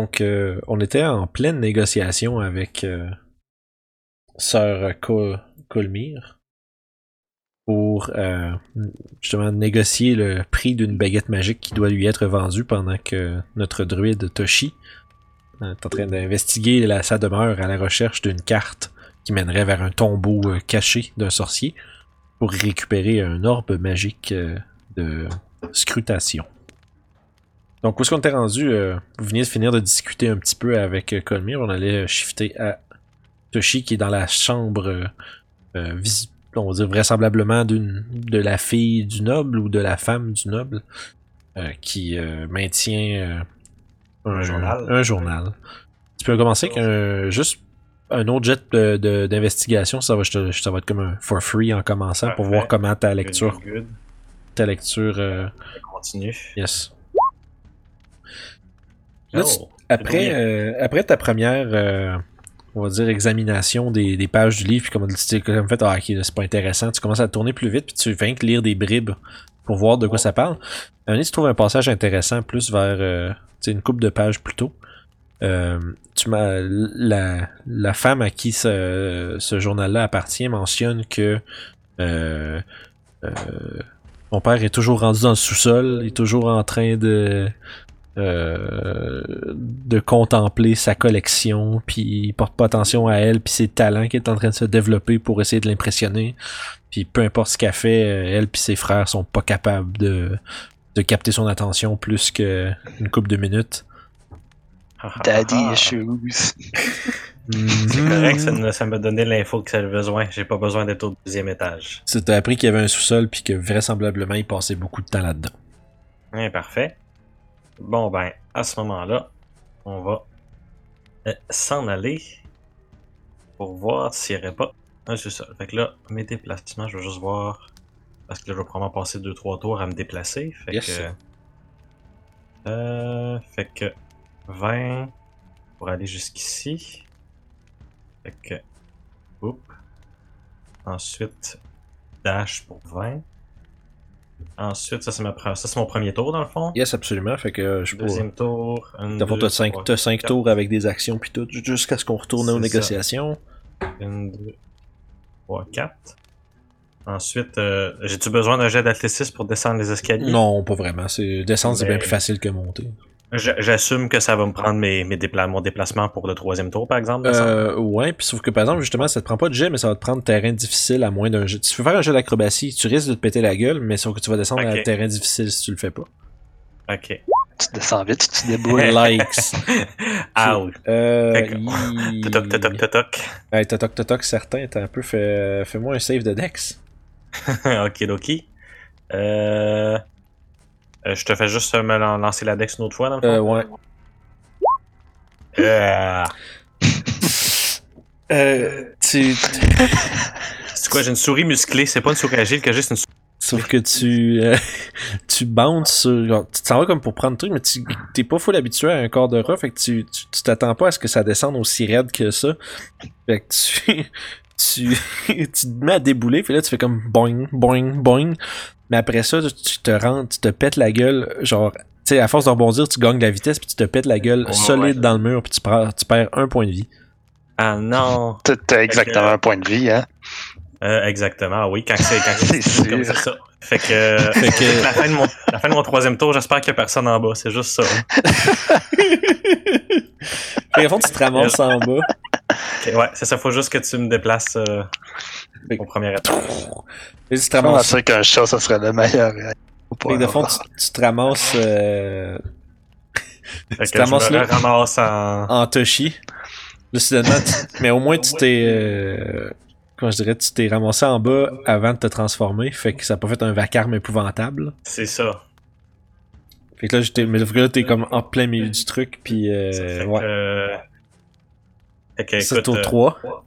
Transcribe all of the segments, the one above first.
Donc, euh, on était en pleine négociation avec euh, Sœur Col Colmire pour euh, justement négocier le prix d'une baguette magique qui doit lui être vendue pendant que notre druide Toshi est en train d'investiguer sa demeure à la recherche d'une carte qui mènerait vers un tombeau caché d'un sorcier pour récupérer un orbe magique de scrutation. Donc, où est-ce qu'on était rendu? euh, vous veniez de finir de discuter un petit peu avec euh, Colmire. On allait euh, shifter à Toshi qui est dans la chambre, euh, euh, vis- on va dire vraisemblablement d'une de la fille du noble ou de la femme du noble euh, qui euh, maintient euh, un, journal. Un journal. Tu peux commencer avec un, juste un autre jet de- de- d'investigation. ça, va, je ça va être comme un for free en commençant pour voir comment ta lecture, good, good. ta lecture, euh, Continue. yes. Là, tu- Oh, Après, euh, après ta première, euh, on va dire, examination des, des pages du livre, puis comme tu t'es comme fait, ah, ok, c'est pas intéressant, tu commences à tourner plus vite, puis tu viens que lire des bribes pour voir de quoi ça parle. Un tu trouves un passage intéressant plus vers euh, tu sais, une coupe de pages plus tôt. Euh, tu m'as, la, la femme à qui ce, ce journal-là appartient mentionne que euh, euh, mon père est toujours rendu dans le sous-sol, il est toujours en train de euh, de contempler sa collection, puis il porte pas attention à elle, puis ses talents qui est en train de se développer pour essayer de l'impressionner. Puis peu importe ce qu'elle fait, euh, elle puis ses frères sont pas capables de, de capter son attention plus qu'une couple de minutes. Ah, ah, Daddy ah. issues. C'est correct, ça, me- ça m'a donné l'info que j'avais besoin. J'ai pas besoin d'être au deuxième étage. Tu t'as appris qu'il y avait un sous-sol, puis que vraisemblablement il passait beaucoup de temps là-dedans. Ouais, parfait. Bon, ben, à ce moment-là, on va euh, s'en aller pour voir s'il n'y aurait pas un sous-sol. Fait que là, mes déplacements, je vais juste voir. Parce que là, je vais probablement passer 2-3 tours à me déplacer. Fait Yes. que. Euh, fait que 20 pour aller jusqu'ici. Fait que. Oups. Ensuite, dash pour 20. Ensuite, ça c'est ma ça, c'est mon premier tour dans le fond. Yes, absolument. Fait que euh, je. Deuxième tour. Un, D'abord, deux, t'as 5 trois, t'as cinq tours avec des actions, puis tout, jusqu'à ce qu'on retourne aux ça. négociations. Une, deux, trois, quatre. Ensuite, euh, j'ai-tu besoin d'un jet d'athlétisme pour descendre les escaliers? Non, pas vraiment. C'est Descendre, c'est bien plus facile que monter. J'assume que ça va me prendre mes, mes dépla- mon déplacement pour le troisième tour, par exemple. Euh, ouais, puis sauf que par exemple, justement, ça te prend pas de jet, mais ça va te prendre terrain difficile à moins d'un jet. Si tu veux faire un jet d'acrobatie, tu risques de te péter la gueule, mais sauf que tu vas descendre à terrain difficile si tu le fais pas. Ok. Tu descends vite, tu te débrouilles. Likes. Ouch. Euh. Fait que- yi- Totoc, totoc, totoc. Ouais, totoc, totoc, certain. T'as un peu fait. Fais-moi un save de Dex. ok, Loki. Euh... euh, je te fais juste me lan- lancer la dex une autre fois, dans le fond. Euh, ouais. Euh, Euh. Tu. C'est quoi, j'ai une souris musclée, c'est pas une souris agile que j'ai, c'est une souris. Sauf que tu. euh, tu bounces sur. genre, tu t'en vas comme pour prendre le truc, mais tu t'es pas full habitué à un corps de rat, fait que tu tu tu t'attends pas à ce que ça descende aussi raide que ça. Fait que tu. Tu, tu te mets à débouler, puis là tu fais comme boing, boing, boing. Mais après ça, tu te rentres, tu te pètes la gueule, genre, tu sais, à force de rebondir, tu gagnes de la vitesse, puis tu te pètes la gueule solide ouais. dans le mur, puis tu perds, tu perds un point de vie. Ah non! T'as- exactement un point de vie, hein? Euh, exactement, oui, quand c'est quand C'est c'est comme ça. Fait que, fait que la, fin de mon, la fin de mon troisième tour, j'espère qu'il y a personne en bas, c'est juste ça. Fait qu'au fond, tu te ramasses en bas. Ok, ouais, c'est ça, faut juste que tu me déplaces euh, au premier étage. Et tu te Je ramasses pensais qu'un chat, ça serait le meilleur. hein. De fond, tu, tu te ramasses euh, Tu te je ramasses là? ramasse en... en Toshi. Là, soudainement, tu- mais au moins, tu t'es. Euh, comment je dirais, tu t'es ramassé en bas avant de te transformer. Fait que ça a pas fait un vacarme épouvantable. C'est ça. Fait que là, j'étais, mais là, t'es comme en plein milieu du truc. Puis, Ça euh, fait ouais. que... C'est écoute, tour euh, 3.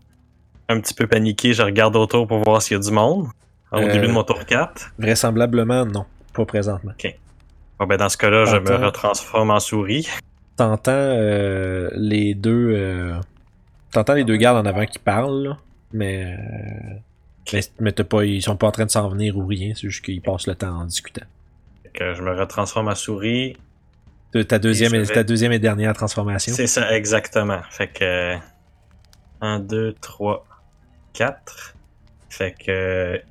un petit peu paniqué, je regarde autour pour voir s'il y a du monde. Au Euh, début de mon tour 4. Vraisemblablement, non. Pas présentement. Bon, ben dans ce cas-là, je me retransforme en souris. T'entends euh, les deux. T'entends les deux gardes en avant qui parlent, là, mais. mais, mais pas, ils sont pas en train de s'en venir ou rien, c'est juste qu'ils passent le temps en discutant. Que je me retransforme en souris. De Ta deuxième, Et vais- ta deuxième et dernière transformation. C'est ça, exactement. Fait que 1, 2, 3, 4. Fait que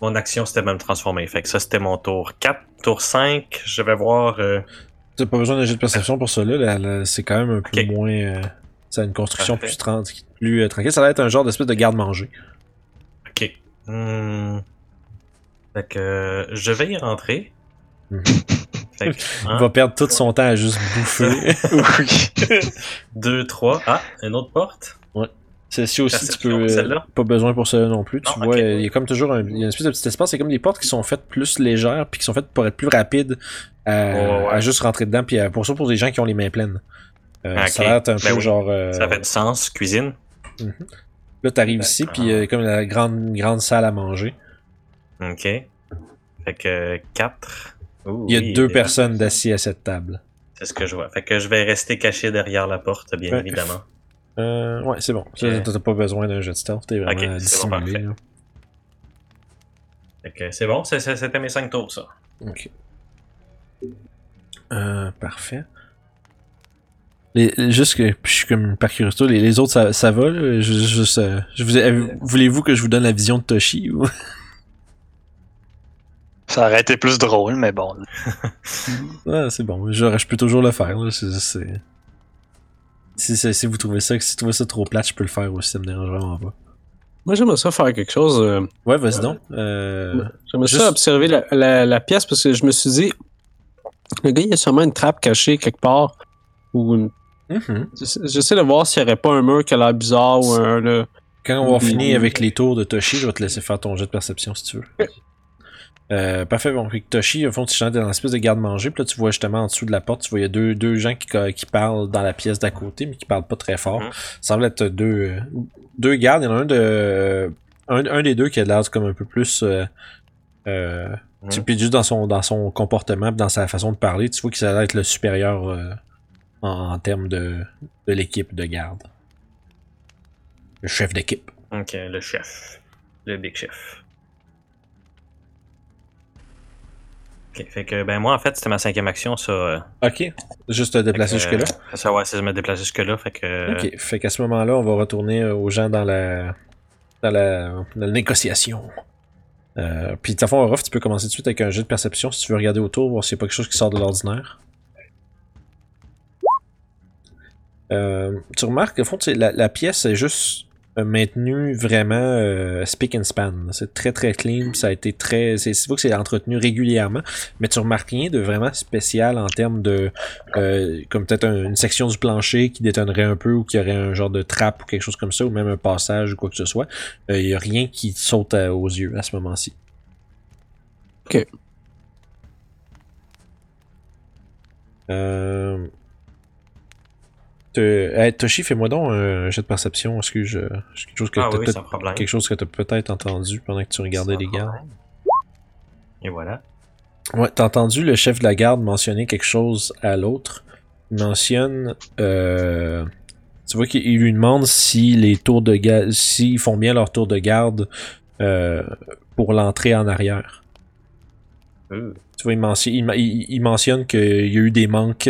mon action c'était de me transformer. Fait que ça c'était mon tour 4. Tour 5, je vais voir. euh, T'as pas besoin d'un jet de perception pour ça, là. C'est quand même un peu moins. euh, ça a une construction Parfait. plus, tran- plus euh, tranquille. Ça va être un genre d'espèce de garde-manger. Ok. Hmm. Fait que euh, je vais y rentrer. Mhm. Fait que Il 1, va perdre tout son temps à juste bouffer. Oui. 2, 3. Ah, une autre porte. Celle-ci aussi, tu peux. euh, celle-là? pas besoin pour ça non plus. Tu vois, euh, il y a comme toujours un, il y a une espèce de petit espace. C'est comme des portes qui sont faites plus légères puis qui sont faites pour être plus rapides à, Ouais, ouais. à juste rentrer dedans. Puis à- pour ça, pour des gens qui ont les mains pleines. Euh, Ah, Ça a l'air un Ben peu oui. genre. euh, Ça fait du sens. Cuisine. Là, t'arrives ici, puis euh, comme la grande, grande salle à manger. Ok. Fait que 4. Il y a deux personnes assis à cette table. C'est ce que je vois. Fait que je vais rester caché derrière la porte, bien Ouais. évidemment. Euh, ouais, c'est bon. Ça, Ok. T'as pas besoin d'un jet de stealth, t'es vraiment Ok, c'est bon, dissimulé. que c'est bon, c'était mes 5 tours, ça. Ok. Euh, parfait. Les, les- juste que je suis comme par curiosité, les, les autres ça, ça va là? Je, euh, je vous ai- voulez-vous que je vous donne la vision de Toshi ou? Ça aurait été plus drôle, mais bon. Ah, c'est bon, je, je peux toujours le faire. Là. Si, si, si vous trouvez ça, si vous trouvez ça trop plate, je peux le faire aussi, ça me dérange vraiment pas. Moi, j'aimerais ça faire quelque chose. euh, Ouais, vas-y donc. Euh, J'aimerais Juste- ça observer la, la- la pièce parce que je me suis dit, le gars, il y a sûrement une trappe cachée quelque part. Ou une- mhm. j'essa- J'essaie de voir s'il n'y aurait pas un mur qui a l'air bizarre ou un. là. Quand on va finir avec les tours de Toshi, je vais te laisser faire ton jet de perception si tu veux. Euh, parfait, bon. Toshi, au fond, tu chantes dans une espèce de garde-manger, puis là, tu vois justement en dessous de la porte, tu vois, il y a deux, deux gens qui, qui parlent dans la pièce d'à côté, mais qui parlent pas très fort. Mhm. Ça semble être deux, deux gardes. Il y en a un de. Un, un des deux qui a l'air comme un peu plus. Euh, euh, Mhm. tu- Puis juste dans son, dans son comportement, dans sa façon de parler, tu vois qu'il va être le supérieur euh, en, en termes de, de l'équipe de garde. Le chef d'équipe. Ok, le chef. Le big chef. Ok, fait que, ben moi, en fait, c'était ma cinquième action, ça. euh, Ok. Juste te déplacer jusque-là. euh, Ça, ouais, c'est me déplacer jusque-là, fait que. Ok. Fait qu'à ce moment-là, on va retourner euh, aux gens dans la. dans la, dans la négociation. Euh, puis, de toute façon, Ruff, tu peux commencer tout de suite avec un jet de perception si tu veux regarder autour, voir s'il n'y a pas quelque chose qui sort de l'ordinaire. Euh, tu remarques, au fond, la, la pièce est juste euh, maintenue vraiment euh, speak and span. C'est très très clean, ça a été très. C'est c'est vrai que c'est entretenu régulièrement, mais tu remarques rien de vraiment spécial en termes de. euh, comme peut-être un- une section du plancher qui détonnerait un peu ou qui aurait un genre de trappe ou quelque chose comme ça, ou même un passage ou quoi que ce soit. Il n'y a rien qui te saute à- aux yeux à ce moment-ci. Ok. Euh... hey, Toshi, fais-moi donc un jet de perception. Est-ce que je. quelque chose que Ah t'as oui, peut-être- sans problème. quelque chose que tu as peut-être entendu pendant que tu regardais les gardes? Et voilà. Ouais, t'as entendu le chef de la garde mentionner quelque chose à l'autre. Il mentionne. Euh, tu vois qu'il il lui demande si les tours de garde. S'ils font bien leur tour de garde euh, pour l'entrée en arrière. Euh, Tu vois, il, mentionne, il, il- il mentionne qu'il y a eu des manques,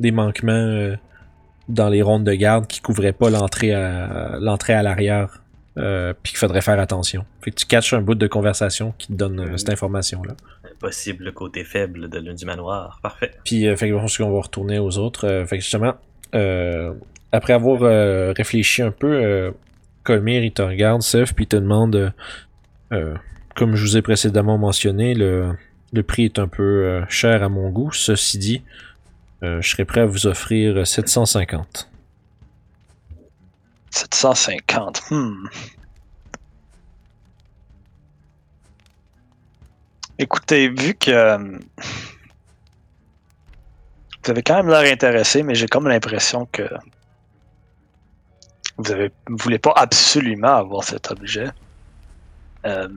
des manquements dans les rondes de garde qui couvraient pas l'entrée à l'entrée à l'arrière. Euh, puis qu'il faudrait faire attention. Fait que tu catches un bout de conversation qui te donne euh, cette information-là. possible côté faible de l'un du manoir. Parfait. Puis, euh, fait que je qu'on va retourner aux autres. Euh, fait que justement, euh, après avoir réfléchi un peu, euh, Colmire, il te regarde, Seth, puis il te demande, comme je vous ai précédemment mentionné, le, le prix est un peu cher à mon goût. Ceci dit, je serais prêt à vous offrir 750. 750. Hmm. Écoutez, vu que euh, vous avez quand même l'air intéressé, mais j'ai comme l'impression que vous vous voulez pas absolument avoir cet objet. Euh,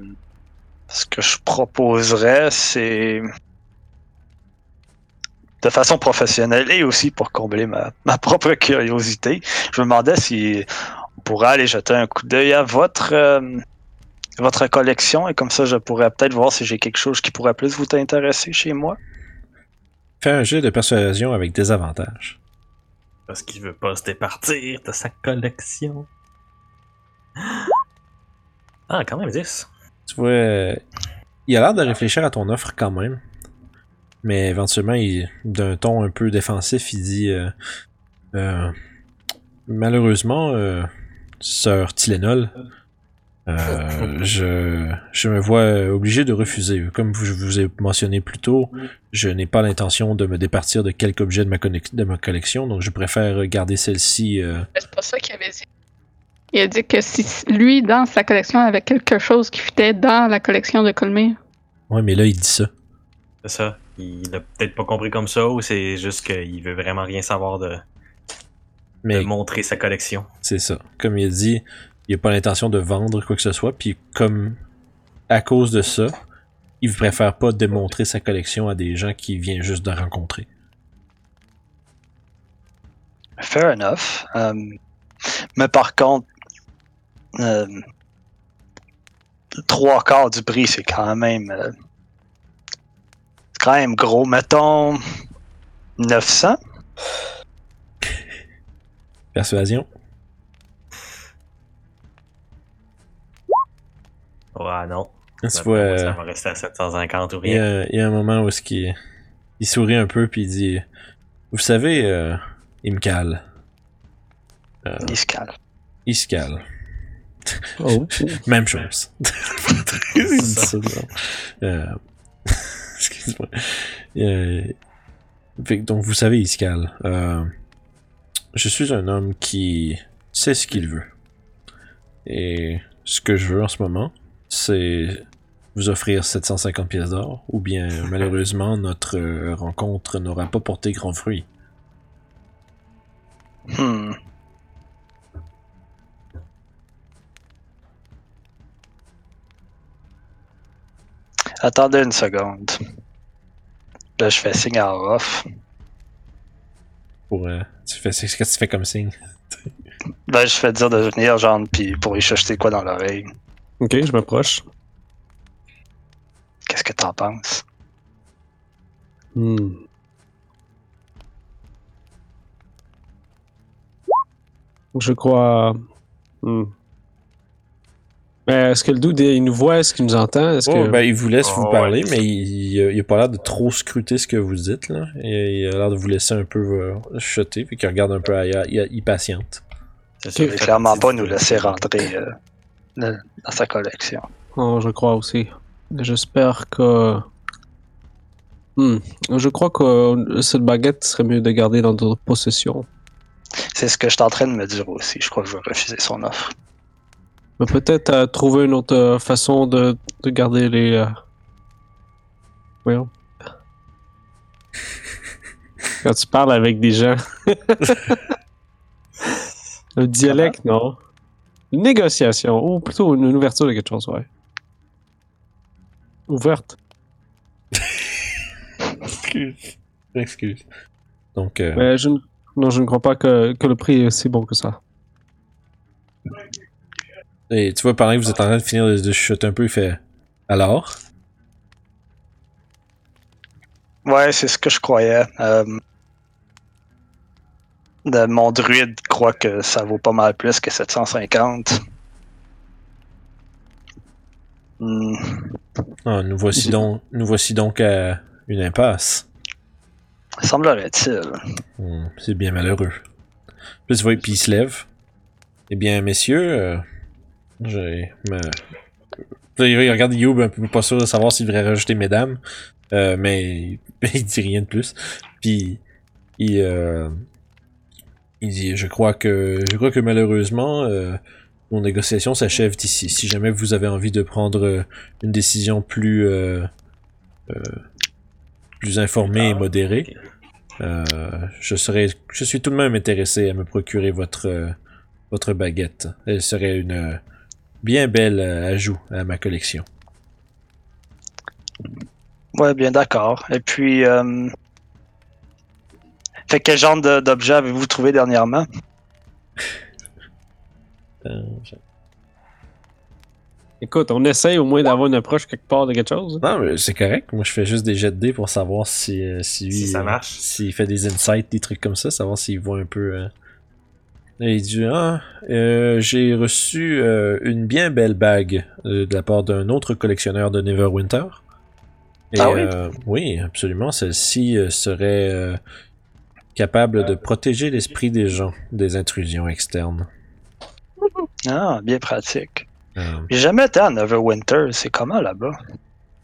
ce que je proposerais, c'est de façon professionnelle et aussi pour combler ma, ma propre curiosité. Je me demandais si on pourrait aller jeter un coup d'œil à votre euh, votre collection et comme ça je pourrais peut-être voir si j'ai quelque chose qui pourrait plus vous intéresser chez moi. Fais un jeu de persuasion avec des avantages. Parce qu'il veut pas se départir de sa collection. Ah, quand même 10. Tu vois, il a l'air de réfléchir à ton offre quand même. Mais éventuellement, d'un ton un peu défensif, il dit euh, euh, Malheureusement, euh, sœur Tylenol, euh, je, je me vois obligé de refuser. Comme je vous ai mentionné plus tôt, je n'ai pas l'intention de me départir de quelque objet de ma, connex- de ma collection, donc je préfère garder celle-ci. euh, C'est pas ça qu'il avait dit. Il a dit que si lui, dans sa collection, avait quelque chose qui fitait dans la collection de Colmir. Ouais, mais là, il dit ça. C'est ça. Il a peut-être pas compris comme ça ou c'est juste qu'il veut vraiment rien savoir de, de Mais montrer sa collection. C'est ça. Comme il a dit, il a pas l'intention de vendre quoi que ce soit, puis comme à cause de ça, il préfère pas démontrer sa collection à des gens qui viennent juste de rencontrer. Fair enough. Euh, mais par contre, euh, trois quarts du prix, c'est quand même. euh, quand même gros. Mettons 900. Persuasion. Ouais, non. Tu D'après vois, Ça euh, va rester à 750 ou il y, rien. a, il y a un moment où ce qui il sourit un peu puis il dit Vous savez, euh, il me cale. Euh, Il se calme. il se cale. Oh. Même chose. Il. Euh, Excuse-moi. Euh, donc, vous savez, Iscal, euh, je suis un homme qui sait ce qu'il veut. Et ce que je veux en ce moment, c'est vous offrir 750 pièces d'or, ou bien malheureusement, notre rencontre n'aura pas porté grand fruit. Hmm. Attendez une seconde. Là, je fais signe à off. Pour, euh, tu fais, c'est ce que tu fais comme signe. Ben, je fais dire de venir, genre, puis pour lui chuchoter quoi dans l'oreille. Ok, je m'approche. Qu'est-ce que t'en penses? Hmm. Je crois. Hmm. Mais est-ce que le dude, il nous voit? Est-ce qu'il nous entend? Est-ce Oh, que... ben, il vous laisse Oh, vous ouais. parler, mais il, il, a- il a pas l'air de trop scruter ce que vous dites, là. Et il a l'air de vous laisser un peu euh, chuchoter, puis qu'il regarde un peu ailleurs. Il, il patiente. C'est Il sûr, veut fait clairement pas nous laisser rentrer euh, dans sa collection. Oh, je crois aussi. J'espère que. Hmm. Je crois que cette baguette serait mieux de garder dans notre possession. C'est ce que je suis en train de me dire aussi. Je crois que je vais refuser son offre. Mais peut-être trouver une autre euh, façon de, de garder les. euh, Voyons. Quand tu parles avec des gens. Un dialecte, non. Une négociation, ou plutôt une, une ouverture de quelque chose, ouais. Ouverte. Excuse. Excuse. Donc, euh, Mais je non, je ne crois pas que, que le prix est si bon que ça. Et tu vois, pendant que vous êtes en train de finir de, de chuchoter un peu, il fait Alors? Ouais, c'est ce que je croyais. Euh, de- mon druide croit que ça vaut pas mal plus que 750. Hmm. Ah, nous, voici donc, nous voici donc à une impasse. Semblerait-il. Hmm, C'est bien malheureux. Puis, tu vois, puis il se lève. Eh bien, messieurs, euh, j'ai. ma- il regarde Youb un peu pas sûr de savoir s'il devrait rajouter mesdames. Euh, mais il dit rien de plus. Puis il, euh, il dit Je crois que je crois que malheureusement euh, nos négociations s'achèvent ici. Si jamais vous avez envie de prendre une décision plus euh, euh, plus informée et modérée, euh, je serais, je suis tout de même intéressé à me procurer votre, votre baguette. Elle serait une euh, bien belle euh, ajout à ma collection. Ouais, bien d'accord. Et puis, euh... fait quel genre d'objet avez-vous trouvé dernièrement? Euh, Écoute, on essaye au moins d'avoir une approche quelque part de quelque chose. Non, mais c'est correct. Moi, je fais juste des jets de dés pour savoir si, euh, si lui. Si ça euh, marche. S'il fait des insights, des trucs comme ça, savoir s'il voit un peu. Là, il dit Ah, euh, j'ai reçu euh, une bien belle bague euh, de la part d'un autre collectionneur de Neverwinter. Et, Ah oui? oui, absolument. Celle-ci serait capable de protéger l'esprit des gens des intrusions externes. Ah, bien pratique. J'ai jamais été à Neverwinter. C'est comment là-bas?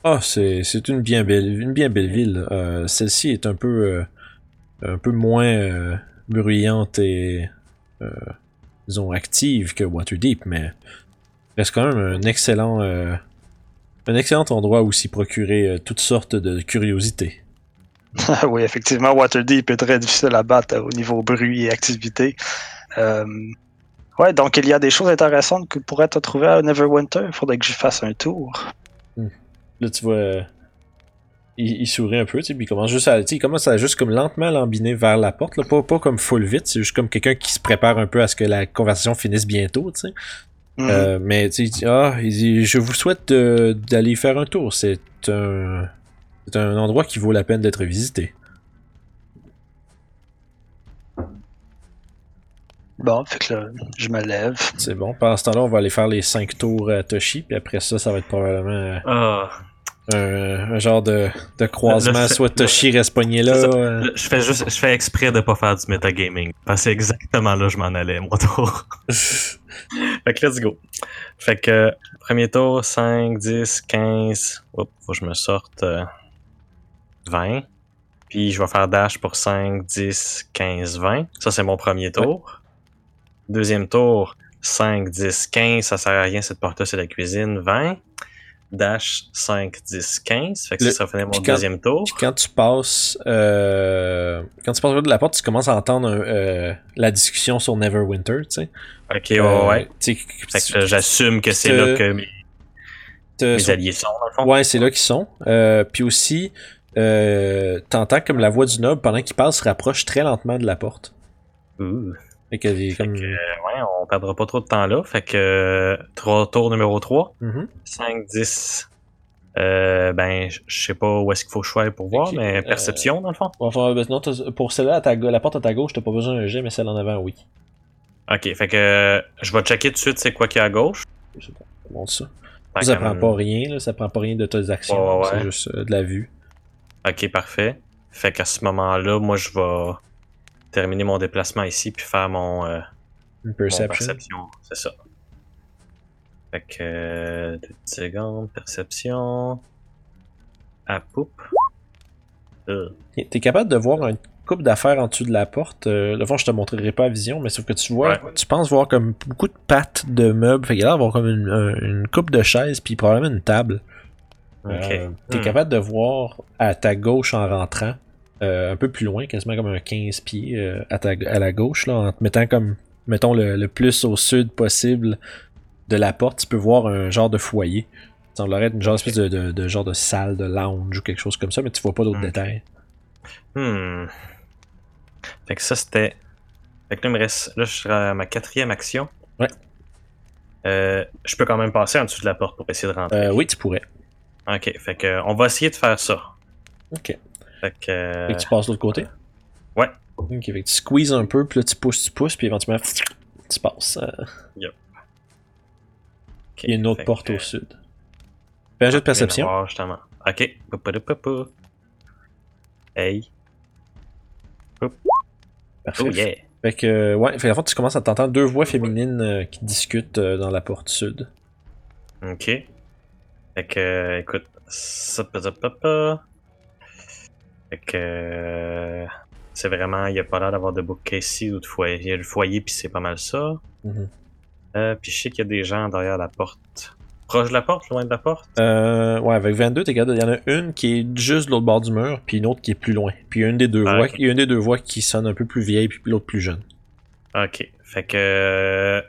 Ah, c'est c'est une bien belle une bien belle ville. Celle-ci est un peu un peu moins bruyante et disons active que Waterdeep, mais reste quand même un excellent euh, un excellent endroit où s'y procurer euh, toutes sortes de curiosités. Oui, effectivement, Waterdeep est très difficile à battre euh, au niveau bruit et activité. Euh, ouais, donc il y a des choses intéressantes que pourraient te trouver à Neverwinter. Il faudrait que j'y fasse un tour. Là, tu vois, euh, il, il sourit un peu, tu sais, puis il commence juste à, tu sais, il commence à juste comme lentement lambiner vers la porte, là, pas, pas comme full vite, c'est juste comme quelqu'un qui se prépare un peu à ce que la conversation finisse bientôt, tu sais. Mhm. Euh, mais tu sais, il dit, ah, il dit, je vous souhaite d'aller faire un tour. C'est un, c'est un endroit qui vaut la peine d'être visité. Bon, fait que là, je me lève. C'est bon. Pendant ce temps-là, on va aller faire les cinq tours à Toshi, puis après ça, ça va être probablement euh, Ah, un, un genre de, de croisement. Soit Toshi reste pogné là. Euh, je fais juste, je fais exprès de pas faire du metagaming. Parce que c'est exactement là que je m'en allais, mon tour. fait que let's go. Fait que, premier tour, 5, 10, 15. Oups, faut que je me sorte. euh, 20. Puis je vais faire dash pour 5, 10, 15, 20. Ça, c'est mon premier tour. Deuxième tour, 5, 10, 15. Ça sert à rien, cette porte-là, c'est la cuisine. 20. Dash 5, 10, 15. Fait que Le- ça, ça fait mon quand- deuxième tour. Puis quand tu passes, euh, quand tu passes de la porte, tu commences à entendre un, euh, la discussion sur Neverwinter, tu sais. Ok, ouais, Euh, ouais. tu sais, Fait que j'assume que c'est là que mes, alliés sont, dans le fond. Ouais, c'est là qu'ils sont. Euh, puis aussi, euh, t'entends comme la voix du noble pendant qu'il parle se rapproche très lentement de la porte. Ouh. Fait que, comme... Fait que, ouais, on perdra pas trop de temps là. Fait que tour numéro 3, Mhm. 5, 10. Euh, ben, je sais pas où est-ce qu'il faut que je sois pour voir, mais euh, perception dans le fond. Ben, non, pour celle-là, à ta ga- la porte à ta gauche, t'as pas besoin d'un jet, mais celle en avant, oui. Ok, fait que je vais checker tout de suite c'est quoi qu'il y a à gauche. Je sais pas, ça ça. Prend pas rien, là, ça prend pas rien de tes actions, Ouais, ouais, c'est juste euh, de la vue. Ok, parfait. Fait qu'à ce moment-là, moi je vais terminer mon déplacement ici puis faire mon, euh, mon perception. perception. C'est ça. Fait que euh, deux secondes, perception. À poupe. Euh, T'es capable de voir un coupe d'affaires en dessous de la porte. Euh, le fond, je te montrerai pas à vision, mais sauf que tu vois, Ouais. tu penses voir comme beaucoup de pattes de meubles. Fait qu'il y a d'avoir comme une, un- une coupe de chaises, puis probablement une table. Ok. Euh, T'es Hmm. capable de voir à ta gauche en rentrant, un peu plus loin, quasiment comme un 15 pieds euh, à, ta, à la gauche, là, en te mettant comme, mettons, le, le plus au sud possible de la porte, tu peux voir un genre de foyer. Ça semblerait être une genre espèce de, de- de genre de salle, de lounge ou quelque chose comme ça, mais tu vois pas d'autres Ok. détails. Hmm. Fait que ça c'était. Fait que là, il me reste. Là, je serai à ma quatrième action. Ouais. Euh, je peux quand même passer en dessous de la porte pour essayer de rentrer. Euh, oui, tu pourrais. Ok, fait que on va essayer de faire ça. Ok. Fait que. euh, Fait que tu passes de l'autre côté? Ouais. Ok, fait que tu squeezes un peu, puis là tu pousses, tu pousses, puis éventuellement tu passes. euh, ok, Il y a une autre porte que- au sud. Fais un jeu de perception. voir, justement. Ok. Hey. Parfait. Oh yeah. Fait que, euh, ouais, fait en fait, tu commences à t'entendre deux voix féminines euh, qui discutent euh, dans la porte sud. Ok. Fait que, euh, écoute. ça. Fait que. euh, C'est vraiment. Il n'y a pas l'air d'avoir de bookcase ici ou de foyer. Il y a le foyer, puis c'est pas mal ça. Mhm. Euh, puis je sais qu'il y a des gens derrière la porte. Proche de la porte, loin de la porte? Euh, ouais, avec 22, t'es capable il y en a une qui est juste de l'autre bord du mur, puis une autre qui est plus loin. Puis il y a une des deux Ah, voix, il y a une des deux voix qui sonne un peu plus vieille, puis l'autre plus jeune. Ok. Fait que. euh,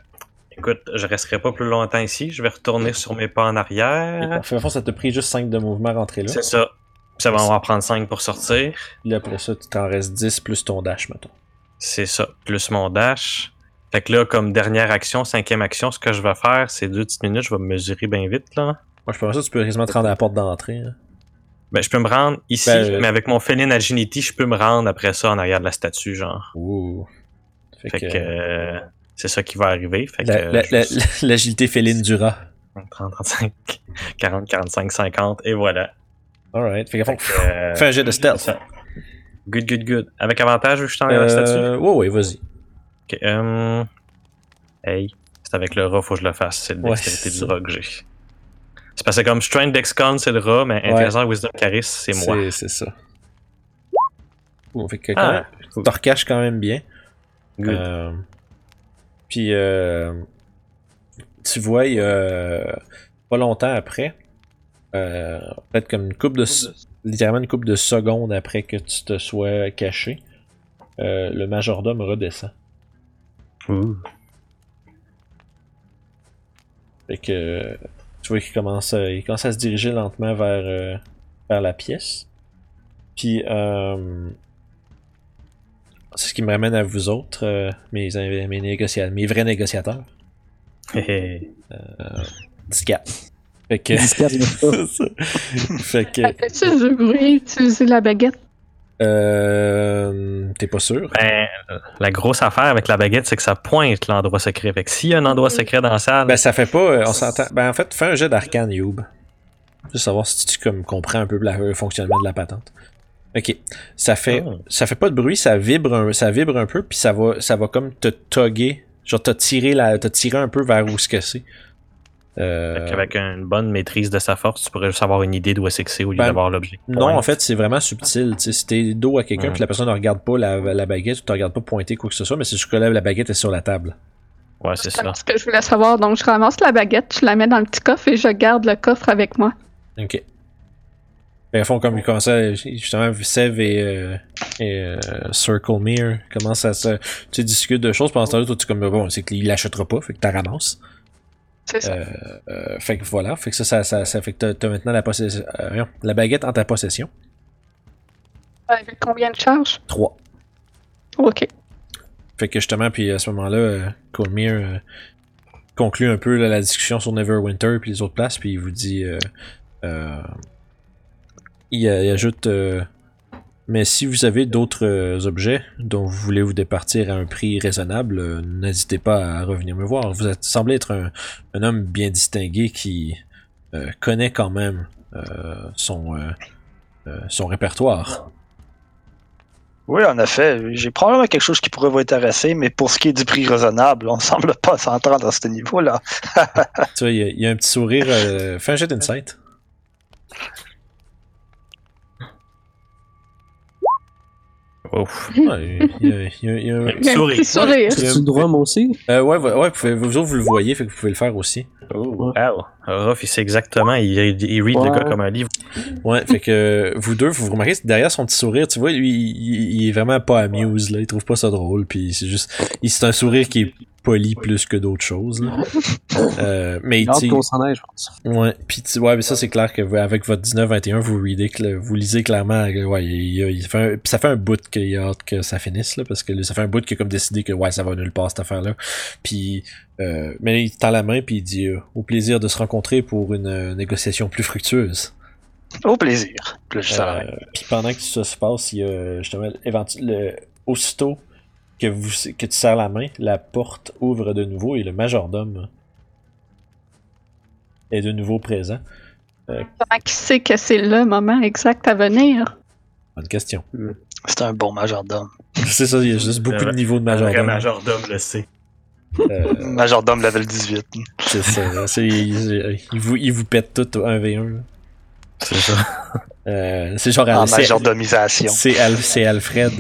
Écoute, je resterai pas plus longtemps ici. Je vais retourner sur mes pas en arrière. parfait. Ça t'a pris juste 5 de mouvement à rentrer là. C'est ça. Ça va, en prendre 5 pour sortir. Là, après ça, tu t'en restes 10 plus ton dash, mettons. C'est ça. Plus mon dash. Fait que là, comme dernière action, cinquième action, ce que je vais faire, c'est deux petites minutes, je vais me mesurer bien vite, là. Moi, je pense que tu peux quasiment te rendre à la porte d'entrée. hein. Ben, je peux me rendre ici, Ben, euh, mais avec mon Feline Agility, je peux me rendre après ça en arrière de la statue, genre. Ouh. Fait, Fait que, euh, c'est ça qui va arriver. Fait que, la- la- la- l'agilité féline du rat. 30, 35, 40, 45, 50, et voilà. Alright. Fait Fait que, euh, fais un jet de stealth. c'est ça. Good, good, good. Avec avantage, je suis en arrière de la statue? Euh, ouais, ouais, vas-y. Ok, euh... Hey, c'est avec le rat, faut que je le fasse. C'est le Ouais, dextérité c'est du rat que j'ai. C'est parce que comme Strength Dexcon, c'est le rat, mais Intelligence, Wisdom, Charisme, c'est moi. C'est ça. Ouh, fait que Ah, quand- t'en recaches quand même bien. good. Euh, puis, euh, tu vois, il y a pas longtemps après, euh, peut-être comme une coupe de, littéralement une coupe de secondes après que tu te sois caché, euh, le majordome redescend. Ouh. Fait que tu vois qu'il commence, il commence à se diriger lentement vers, euh, vers la pièce. Puis euh, c'est ce qui me ramène à vous autres, euh, mes, mes, négociateurs, mes vrais négociateurs. euh, 10 fait que. 14, C'est ça. fait que. As-tu du bruit utiliser la baguette? Euh, T'es pas sûr? Ben, la grosse affaire avec la baguette, c'est que ça pointe l'endroit secret. Fait que s'il y a un endroit secret dans la salle, Ben, ça fait pas. euh, On s'entend. Ben, en fait, fais un jet d'arcane, Youb. Juste savoir si tu comme, comprends un peu la- le fonctionnement de la patente. Ok. Ça fait, Ah. ça fait pas de bruit, ça vibre un, ça vibre un peu, puis ça va, ça va comme te togger. Genre, t'as tiré, la, t'as tiré un peu vers où ce que c'est. Euh, Fait qu'avec une bonne maîtrise de sa force, tu pourrais juste avoir une idée d'où est-ce que c'est au lieu Ben, d'avoir l'objet. Non, en fait, c'est vraiment subtil. Tu sais, si t'es dos à quelqu'un Mm. puis la personne ne regarde pas la, la baguette ou te regarde pas pointer quoi que ce soit, mais c'est juste que là, la baguette est sur la table. Ouais, c'est ça. ce que je voulais savoir. Donc, je ramasse la baguette, je la mets dans le petit coffre et je garde le coffre avec moi. Ok. Fait, au fond, comme ils commencent à, justement, Sev et, euh, et euh, Circle Mirror commencent à se, tu sais, discuter de choses. Pendant ce temps-là, toi, tu es comme, bon, c'est qu'il l'achètera pas, fait que t'as ramasses. Ça. Euh, euh, fait que voilà, fait que ça, ça, ça, ça fait que t'as- maintenant la possession, euh, la baguette en ta possession. Avec combien de charges? 3. Ok. Fait que justement, puis à ce moment-là, euh, conclut un peu là, la discussion sur Neverwinter puis les autres places, puis il vous dit, euh, euh, il, il ajoute, euh, mais si vous avez d'autres euh, objets dont vous voulez vous départir à un prix raisonnable, euh, n'hésitez pas à revenir me voir. Vous êtes, semblez être un, un homme bien distingué qui euh, connaît quand même euh, son, euh, son répertoire. Oui, en effet. J'ai probablement quelque chose qui pourrait vous intéresser, mais pour ce qui est du prix raisonnable, on semble pas s'entendre à ce niveau-là. Tu vois, il y, a- il y a un petit sourire. Euh, fais un jet d'insight. Ouf. Ouais, il y a- il y a- il y a un- petit sourire. Tu droit, moi aussi? Euh, ouais, ouais, ouais, vous, pouvez- vous autres, vous le voyez, fait que vous pouvez le faire aussi. Wow. Ruff, il sait exactement. Il, il, il read le Ouais. gars comme un livre. Ouais, fait que vous deux, vous remarquez, derrière son petit sourire, tu vois, lui, il, il- est vraiment pas amuse, là. Il trouve pas ça drôle, puis c'est juste. il- C'est un sourire qui est poli plus que d'autres choses, là. Euh, mais tu qu'on s'en aille, je pense. Ouais, puis tu- ouais, mais ça c'est clair que vous- avec votre 19-21, vous readez, vous lisez clairement, que, ouais, il, il- il fait un- puis ça fait un bout qu'il a hâte que ça finisse là, parce que là, ça fait un bout qu'il a comme décidé que ouais, ça va nulle part cette affaire-là. Puis, euh, mais il tend la main puis il dit euh, au plaisir de se rencontrer pour une euh, négociation plus fructueuse. Au plaisir. Puis là, Euh, puis pendant que ça se passe, il y a justement éventu- le- aussitôt que vous que tu serres la main, la porte ouvre de nouveau et le majordome est de nouveau présent. Comment qui sait que c'est le moment exact à venir? Bonne question. C'est un bon majordome. C'est ça, il y a juste beaucoup de niveaux de Un vrai majordome. majordome le sait. Euh, Majordome level 18. c'est ça. c'est- il, il vous, il vous pète tout au 1v1. là. C'est ça. Euh, c'est genre En c'est- majordomisation. c'est Al- c'est Alfred.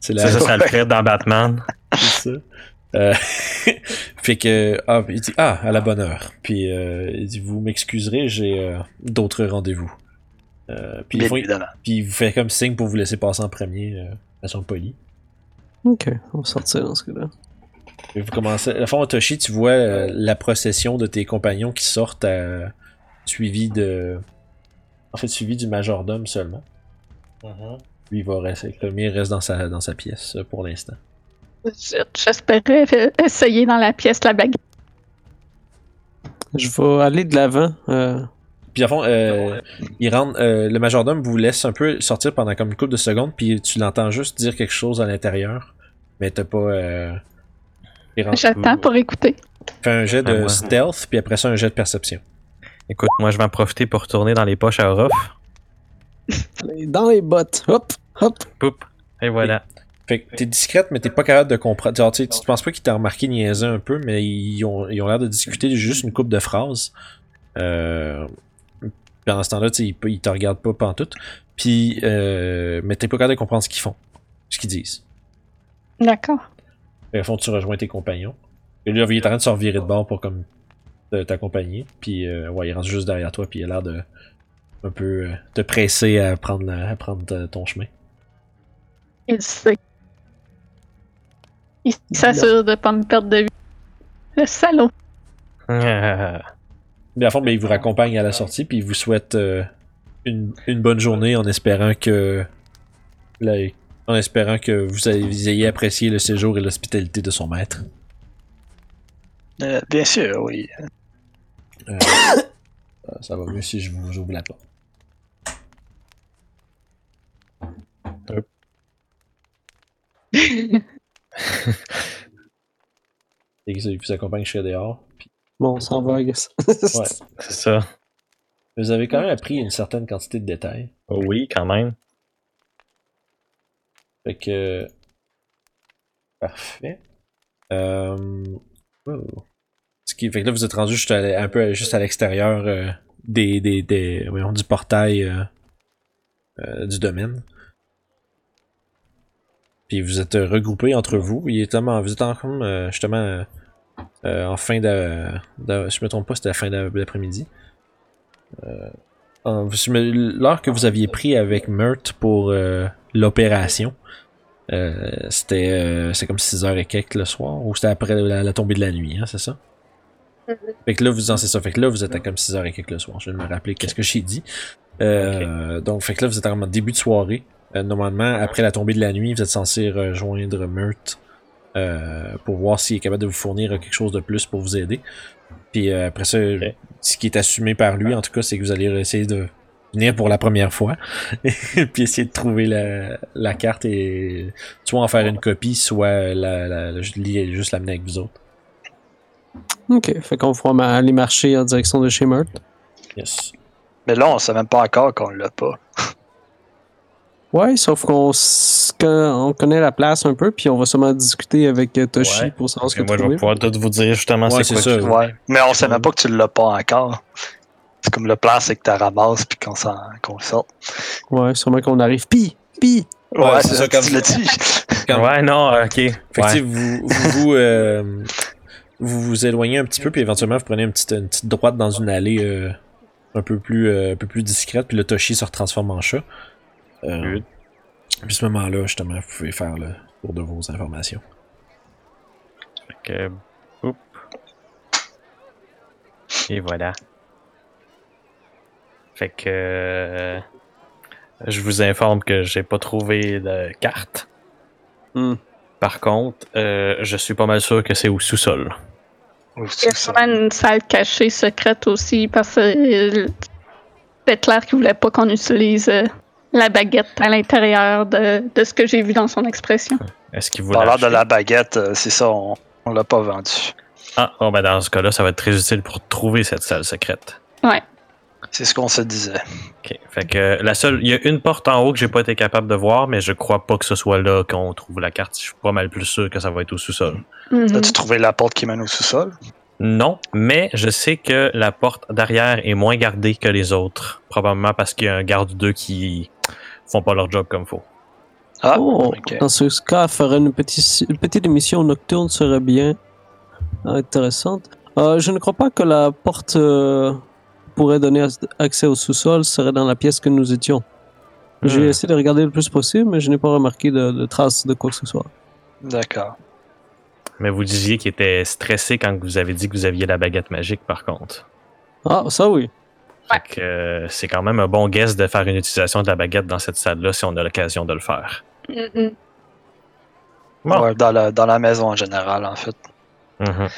C'est la- ça, ça le fait dans Batman. c'est ça. Euh, fait que ah, il dit ah à la bonne heure. Puis euh, il dit vous m'excuserez, j'ai euh, d'autres rendez-vous. Euh, puis, ils Bien font- évidemment. puis il vous fait comme signe pour vous laisser passer en premier, euh, de façon polie. Ok, on va sortir dans ce cas-là. Et vous commencez. À fond, Toshi, tu vois euh, la procession de tes compagnons qui sortent à... suivi de. En fait, suivi du majordome seulement. Lui, il va rester. Le mien reste dans sa, dans sa pièce euh, pour l'instant. J'espérais euh, essayer dans la pièce la baguette. Je vais aller de l'avant. euh, Puis à fond, euh, il rentre, euh, le majordome vous laisse un peu sortir pendant comme une couple de secondes, puis tu l'entends juste dire quelque chose à l'intérieur, mais t'as pas. Euh, J'attends pour écouter. Fais un jet Ah, de moi. stealth, puis après ça un jet de perception. Écoute, moi je vais en profiter pour retourner dans les poches à Orof. Dans les bottes. Hop, hop. Poup. Et voilà. Fait que t'es discrète, mais t'es pas capable de comprendre. Genre, tu sais, tu penses pas qu'ils t'ont remarqué niaiser un peu, mais ils ont ils ont l'air de discuter juste une couple de phrases. Euh, pendant ce temps-là, tu sais, ils, ils te regardent pas pantoute. Puis, euh, mais t'es pas capable de comprendre ce qu'ils font, ce qu'ils disent. D'accord. Et au fond, tu rejoins tes compagnons. Et lui, il est en train de se revirer de bord pour comme te- t'accompagner. Puis, euh, ouais, il rentre juste derrière toi, puis il a l'air de un peu euh, te presser à prendre, la- à prendre ton chemin. Il sait. Il s'assure de pas me perdre de vue. Le salaud. Mais à fond, ben, il vous raccompagne à la sortie, puis il vous souhaite euh, une, une bonne journée en espérant que. la- en espérant que vous ayez, vous ayez apprécié le séjour et l'hospitalité de son maître. Euh, bien sûr, oui. Euh, ça va mieux si je vous j'ouvre la porte. Et il vous accompagne jusqu'à dehors. Puis, Bon, on s'en va, I guess. ouais. C'est ça. Vous avez quand même appris une certaine quantité de détails. Oui, quand même. Fait que. Parfait. Euh... oh. Ce qui fait que là, vous êtes rendu juste à- un peu juste à l'extérieur euh, des, des, des, voyons, du portail euh, euh, du domaine. Puis vous êtes euh, regroupés entre vous. Il est tellement, vous êtes en, comme, euh, justement euh, euh, en fin de, de- Je me trompe pas, c'était la fin d'après-midi. Euh, L'heure que vous aviez pris avec Mert pour euh, l'opération, euh, c'était euh, c'est comme 6 heures et quelques le soir, ou c'était après la, la tombée de la nuit, hein, c'est ça? Fait que là, vous en c'est ça. Fait que là, vous êtes à comme 6 heures et quelques le soir. Je de me rappeler qu'est-ce que j'ai dit. Euh, Donc, fait que là, vous êtes en début de soirée. Euh, normalement, après la tombée de la nuit, vous êtes censé rejoindre Mert euh, pour voir s'il est capable de vous fournir quelque chose de plus pour vous aider. Puis euh, après ça, ce qui est assumé par lui, en tout cas, c'est que vous allez essayer de venir pour la première fois. puis essayer de trouver la, la carte et soit en faire une copie, soit la, la, la- juste l'amener avec vous autres. Ok, fait qu'on va aller marcher en direction de chez Meurthe. Yes. Mais là, on sait même pas encore qu'on l'a pas. Ouais, sauf qu'on on connaît la place un peu, puis on va sûrement discuter avec euh, Toshi Ouais, pour savoir ce que que moi, je vais pouvoir tout vous dire justement Ouais, c'est quoi. c'est ça. Ouais. Mais on sait même pas que tu l'as pas encore. C'est comme le plan, c'est que tu ramasses puis qu'on s'en qu'on le sorte. Ouais, sûrement qu'on arrive. Pis, pis. Ouais, c'est ça, que comme- tu l'as dit. Quand- Ouais, non, ok. Fait que, tu vous vous, vous, euh, vous vous éloignez un petit peu, puis éventuellement vous prenez une petite, une petite droite dans une allée euh, un, peu plus, euh, un peu plus discrète, puis le Toshi se retransforme en chat. Euh, puis à ce moment-là, justement, vous pouvez faire le tour de vos informations. Fait que, oup. Et voilà. Fait que euh, je vous informe que j'ai pas trouvé de carte. Hmm. Par contre, euh, je suis pas mal sûr que c'est au sous-sol. Ou Il y a sûrement une salle cachée secrète aussi parce que euh, c'est clair qu'il voulait pas qu'on utilise euh, la baguette à l'intérieur de, de ce que j'ai vu dans son expression. Est-ce qu'il vous Parlant l'a de la baguette, euh, c'est ça, on, on l'a pas vendu. Ah, bon, ben dans ce cas-là, ça va être très utile pour trouver cette salle secrète. Ouais. C'est ce qu'on se disait. Ok. Fait que la seule, il y a une porte en haut que j'ai pas été capable de voir, mais je crois pas que ce soit là qu'on trouve la carte. Je suis pas mal plus sûr que ça va être au sous-sol. Mhm. As-tu trouvé la porte qui mène au sous-sol? Non, mais je sais que la porte d'arrière est moins gardée que les autres. Probablement parce qu'il y a un garde 2 qui font pas leur job comme faut. Ah, oh, ok. dans ce cas, faire une petite, une petite émission nocturne serait bien intéressante. Euh, je ne crois pas que la porte euh, pourrait donner accès au sous-sol serait dans la pièce que nous étions. J'ai Hmm. essayé de regarder le plus possible, mais je n'ai pas remarqué de, de traces de quoi que ce soit. D'accord. Mais vous disiez qu'il était stressé quand vous avez dit que vous aviez la baguette magique, par contre. Ah, ça oui. Fait que euh, c'est quand même un bon guess de faire une utilisation de la baguette dans cette salle-là si on a l'occasion de le faire. Bon. Ouais, dans, la, dans la maison en général, en fait. Mhm.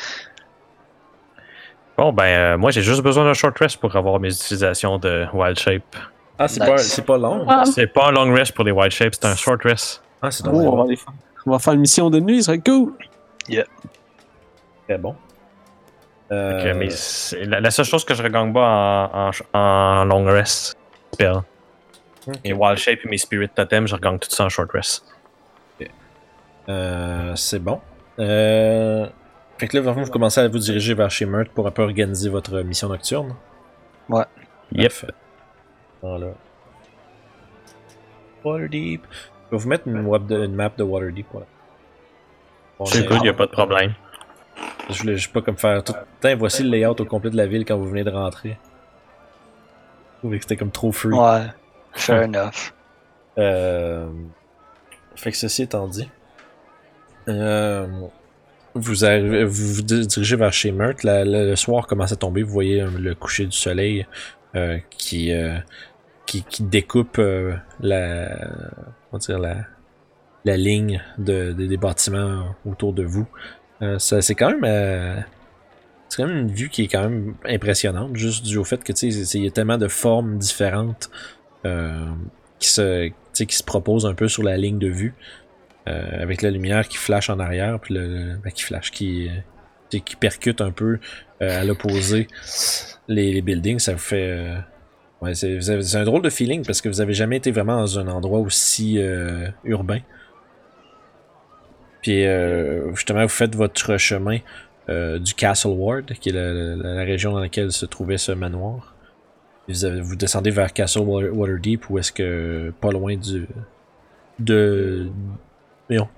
Bon, ben, euh, moi, j'ai juste besoin d'un short rest pour avoir mes utilisations de Wild Shape. Ah, c'est Nice. pas, c'est pas long. C'est pas un long rest pour les Wild Shapes, c'est un short rest. Ah, c'est Oh, dommage. on, va aller faire- on va faire une mission de nuit, ça serait cool. Très bon. Euh, Ok, mais la, la seule chose que je regagne pas en, en, en long rest, spell. ok. Mes Wild Shape et mes Spirit Totem, je regagne tout ça en short rest. Euh, c'est bon. Euh, Fait que là, vraiment, vous commencez à vous diriger vers chez Meurthe pour un peu organiser votre mission nocturne. Ouais. Yep. Voilà. Waterdeep. Je vais vous mettre une, web de- une map de Waterdeep. Voilà. C'est j'ai- good, y a pas de problème. Je voulais juste pas comme faire tout. Tiens, voici le layout au complet de la ville quand vous venez de rentrer. Je trouvais que c'était comme trop free. Ouais. Fair enough. Euh... Fait que ceci étant dit, euh, vous, arrivez, vous vous dirigez vers chez. La- la- le soir commence à tomber. Vous voyez euh, le coucher du soleil euh, qui, euh, qui qui découpe euh, la, on va dire la, la ligne de, de- des bâtiments autour de vous. Euh, c'est quand même euh, c'est quand même une vue qui est quand même impressionnante, juste dû au fait que il y a tellement de formes différentes euh, qui se qui se proposent un peu sur la ligne de vue. avec la lumière qui flash en arrière, puis le, ben, qui qui, qui percute un peu à l'opposé les, buildings, ça vous fait. ouais, c'est un drôle de feeling parce que vous avez jamais été vraiment dans un endroit aussi urbain. Puis euh, justement, vous faites votre chemin euh, du Castle Ward, qui est la, la- la région dans laquelle se trouvait ce manoir. Vous, avez- vous descendez vers Castle Water- Waterdeep, où est-ce que pas loin du de voyons.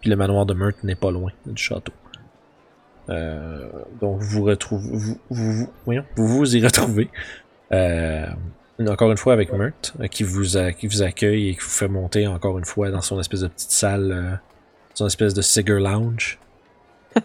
Puis le manoir de Meurthe n'est pas loin du château. Euh, donc vous retrouvez vous, vous, voyons, vous vous y retrouvez. Euh, encore une fois avec Meurthe, euh, qui vous a- qui vous accueille et qui vous fait monter encore une fois dans son espèce de petite salle, espèce de cigar lounge.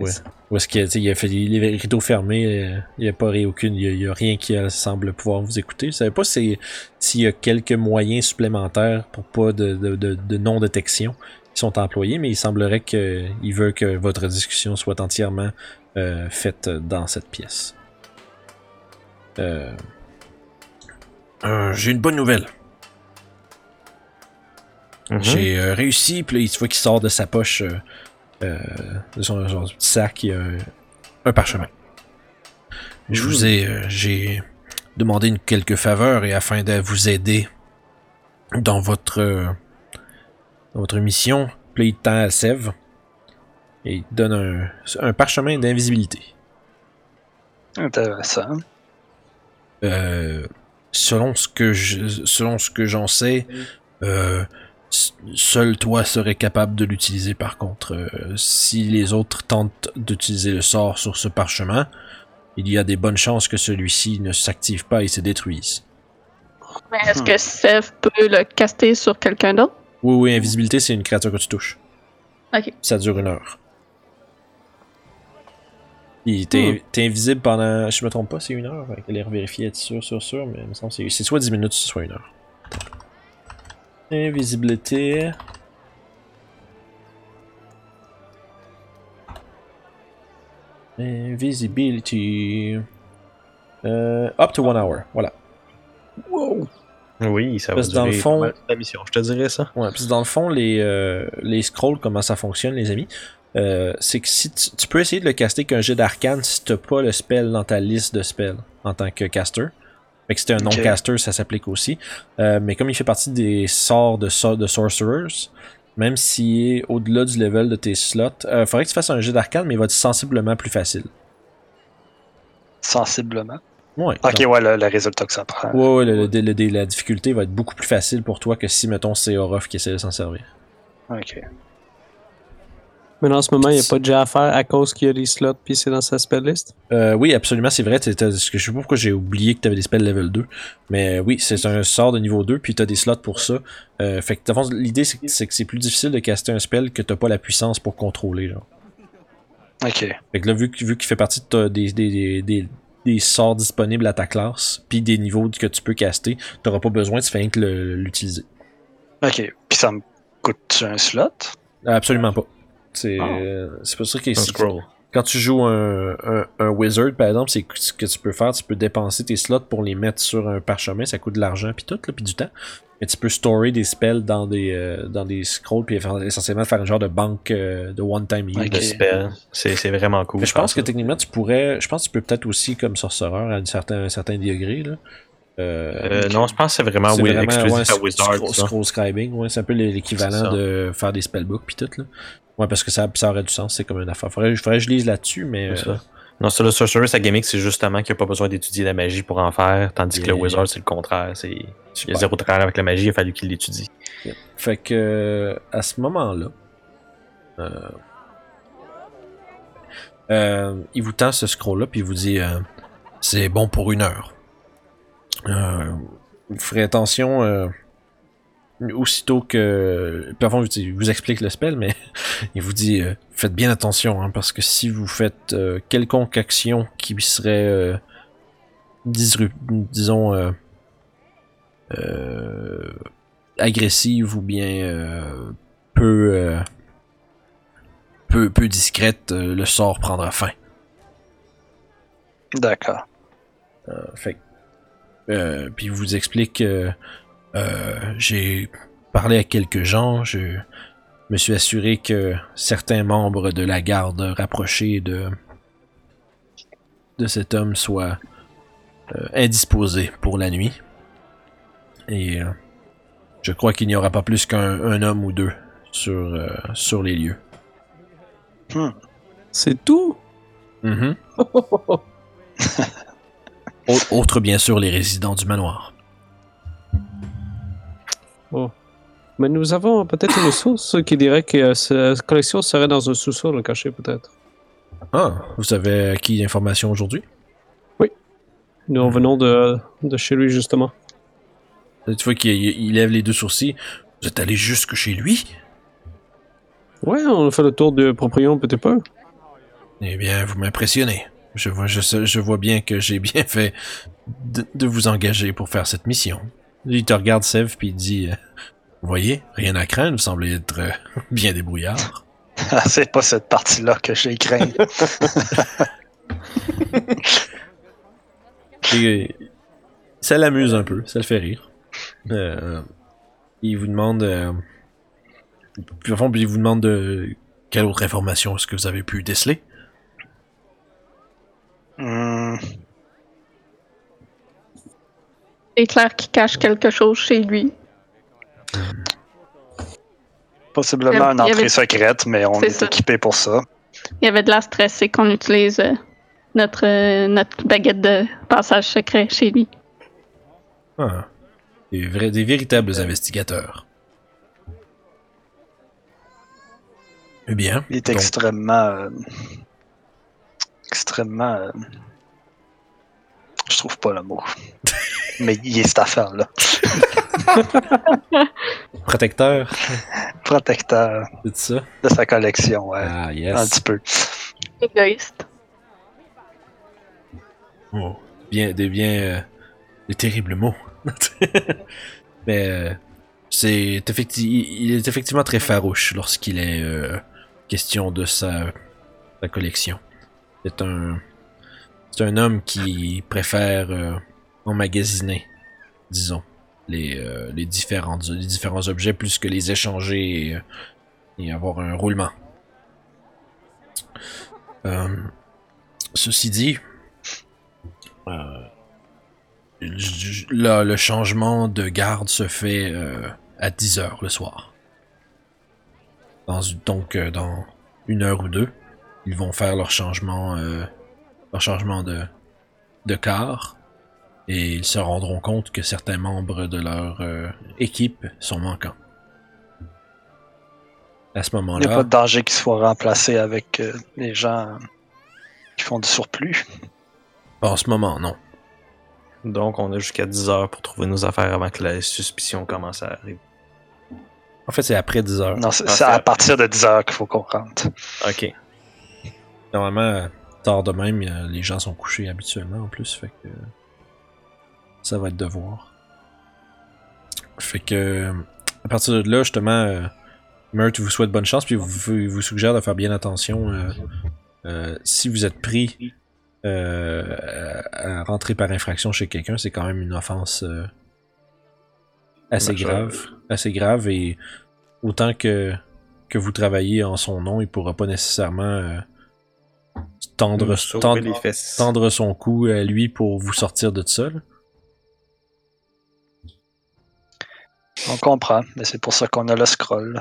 Nice. Où est-ce qu'il il a fait les rideaux fermés, euh, il n'y a pas aucune, il y a, y rien qui euh, semble pouvoir vous écouter. Je savais pas si- s'il y a quelques moyens supplémentaires pour pas de, de, de, de non-détection qui sont employés, mais il semblerait qu'il veut que votre discussion soit entièrement euh, faite dans cette pièce. Euh, J'ai une bonne nouvelle. Mhm. J'ai euh, réussi, puis là, il se voit qu'il sort de sa poche, euh, euh, de son petit sac, il y a un, parchemin. Je vous ai, euh, j'ai demandé une, quelques faveurs et afin de vous aider dans votre, dans votre mission, puis là, il tend à Sève et il te donne un, un parchemin d'invisibilité. Intéressant. Euh, selon ce que je, selon ce que j'en sais, euh, seul toi serais capable de l'utiliser. Par contre, Euh, si les autres tentent d'utiliser le sort sur ce parchemin, il y a des bonnes chances que celui-ci ne s'active pas et se détruise. Mais est-ce que Sev peut le caster sur quelqu'un d'autre? Oui, oui, invisibilité, c'est une créature que tu touches. Ok. Ça dure une heure. Il t'es invisible pendant. Je me trompe pas, c'est une heure. Que aller revérifier, être sûr, sûr, sûr, mais il me semble que c'est- c'est soit 10 minutes, soit une heure. Invisibilité. Invisibility. Euh, up to one hour, voilà. Oui, ça va Parce que dans le durer fond- la mission, je te dirais ça. Ouais, puis dans le fond, les, euh, les scrolls, comment ça fonctionne, les amis, euh, c'est que si tu, tu peux essayer de le caster qu'un jet d'arcane si t'as pas le spell dans ta liste de spells en tant que caster. Fait que si t'es un non-caster, ça s'applique aussi. Euh, mais comme il fait partie des sorts de, so- de sorcerers, même s'il est au-delà du level de tes slots, euh, faudrait que tu fasses un jet d'arcane, mais il va être sensiblement plus facile. Sensiblement? Ouais. Ok, ouais, le, le résultat que ça prend. Ouais, ouais, le- le- le- le- la difficulté va être beaucoup plus facile pour toi que si, mettons, c'est Orof qui essaie de s'en servir. Ok. Mais en ce moment, il n'y a pas de jet à faire à cause qu'il y a des slots puis c'est dans sa spell list. Euh, oui, absolument, c'est vrai. t'as- t'as- Je sais pas pourquoi j'ai oublié que tu avais des spells level 2. Mais oui, c'est un sort de niveau 2, puis tu as des slots pour ça. Euh, fait que, fond, l'idée, c'est que c'est que c'est plus difficile de caster un spell que t'as pas la puissance pour contrôler. Genre. Ok. Fait que là, vu, que- vu qu'il fait partie de des, des, des, des, des sorts disponibles à ta classe, puis des niveaux que tu peux caster, t'auras pas besoin, tu fais rien que le- l'utiliser. Ok. Puis ça me coûte un slot? Absolument pas. C'est c'est pour ça si- scroll. quand tu joues un, un, un wizard, par exemple, c'est ce que tu peux faire, tu peux dépenser tes slots pour les mettre sur un parchemin, ça coûte de l'argent puis tout, là, puis du temps. Mais tu peux storer des spells dans des, euh, dans des scrolls puis essentiellement faire un genre de banque euh, de one-time use. C'est c'est vraiment cool. Mais je pense que ça. techniquement, tu pourrais. Je pense que tu peux peut-être aussi, comme sorcereur, à un certain, un certain degré. Là. Euh, Euh, non, je pense que c'est vraiment, c'est oui, vraiment, exclusif ouais, à Wizard. scroll, scroll scribing, ouais, c'est un peu l'équivalent de faire des spellbooks puis tout. Là. Ouais, parce que ça, ça aurait du sens, c'est comme une affaire. Faudrait, faudrait que je lise là-dessus, mais. C'est euh, ça. Non, ça, le Sorcerer, sa gimmick, c'est justement qu'il n'y a pas besoin d'étudier la magie pour en faire, tandis que le. Wizard, c'est le contraire. C'est... Il y a zéro avec la magie, il a fallu qu'il l'étudie. Fait que à ce moment-là, euh, euh, il vous tend ce scroll-là, puis il vous dit euh, c'est bon pour une heure. Euh, vous ferez attention euh, aussitôt que. Il vous explique le spell, mais il vous dit euh, faites bien attention, hein, parce que si vous faites euh, quelconque action qui serait euh, disru- disons agressive ou bien peu, peu peu discrète, le sort prendra fin. D'accord. Fait puis il vous explique que euh, j'ai parlé à quelques gens, je me suis assuré que certains membres de la garde rapprochés de de cet homme soient euh, indisposés pour la nuit. Et euh, je crois qu'il n'y aura pas plus qu'un un homme ou deux sur, euh, sur les lieux. C'est tout? Mhm. Au- Autre, bien sûr, les résidents du manoir. Mais nous avons peut-être une source qui dirait que euh, cette collection serait dans un sous-sol caché, peut-être. Ah, vous avez acquis l'information aujourd'hui? Nous venons de, de chez lui, justement. Tu vois qu'il il lève les deux sourcils. Vous êtes allé jusque chez lui? Ouais, on a fait le tour du proprio un petit peu. Eh bien, vous m'impressionnez. Je vois, je, vois bien que j'ai bien fait de, de vous engager pour faire cette mission. Il te regarde, Sev, puis il dit euh, Vous voyez, rien à craindre, vous semblez être euh, bien débrouillard. Ah, c'est pas cette partie-là que j'ai craint. Et, ça l'amuse un peu, ça le fait rire. Euh, il vous demande. puis, au fond, puis il vous demande de. Quelle autre information est-ce que vous avez pu déceler Hmm, C'est clair qu'il cache quelque chose chez lui. possiblement une avait- entrée secrète, mais on est, équipé pour ça. Il y avait de l'air stressé qu'on utilise euh, notre, euh, notre baguette de passage secret chez lui. Ah, des, vrais, des véritables investigateurs. Eh bien, Il est donc, extrêmement. euh, extrêmement. Je trouve pas le mot. mais il est cette affaire-là. protecteur, Protecteur c'est ça? de sa collection, ouais. Ah, Un yes. petit peu. Égoïste. Oh, bien, des bien, euh, des terribles mots. Mais euh, c'est effecti- il est effectivement très farouche lorsqu'il est euh, question de sa, sa collection. C'est un, c'est un homme qui préfère euh, emmagasiner, disons, les, euh, les, différents, objets plus que les échanger et, euh, avoir un roulement. Ceci dit, le changement de garde se fait à 10 heures le soir. Donc, dans une heure ou deux, ils vont faire leur changement, leur changement de, de quart. Et ils se rendront compte que certains membres de leur euh, équipe sont manquants. À ce Il n'y a moment-là, pas de danger qu'il soit remplacé avec euh, les gens qui font du surplus. en ce moment, non. Donc, on a jusqu'à 10 heures pour trouver nos affaires avant que la suspicion commence à arriver. En fait, c'est après 10 heures. Non, c'est Ah, à partir de 10 heures qu'il faut qu'on rentre. Ok. Normalement, tard de même, les gens sont couchés habituellement en plus, fait que ça va être devoir. Fait que à partir de là, justement, euh, Meurthe vous souhaite bonne chance, puis vous, vous, suggère de faire bien attention euh, euh, si vous êtes pris euh, à à rentrer par infraction chez quelqu'un, c'est quand même une offense assez grave, assez grave et autant que que vous travaillez en son nom, il pourra pas nécessairement tendre, Nous sauver tendre, les fesses. tendre son cou à lui pour vous sortir de ça. là. On comprend, mais c'est pour ça qu'on a le scroll.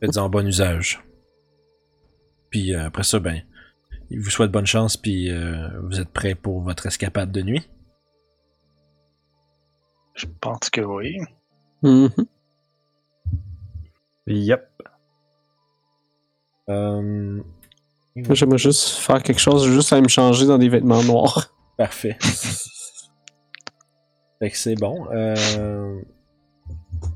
Faites-en bon usage. Puis euh, après ça, ben, il vous souhaite bonne chance, puis euh, vous êtes prêt pour votre escapade de nuit? Je pense que oui. Mhm. Yep. Euh, Moi, J'aimerais juste faire quelque chose, juste à me changer dans des vêtements noirs. parfait. fait que c'est bon. Euh...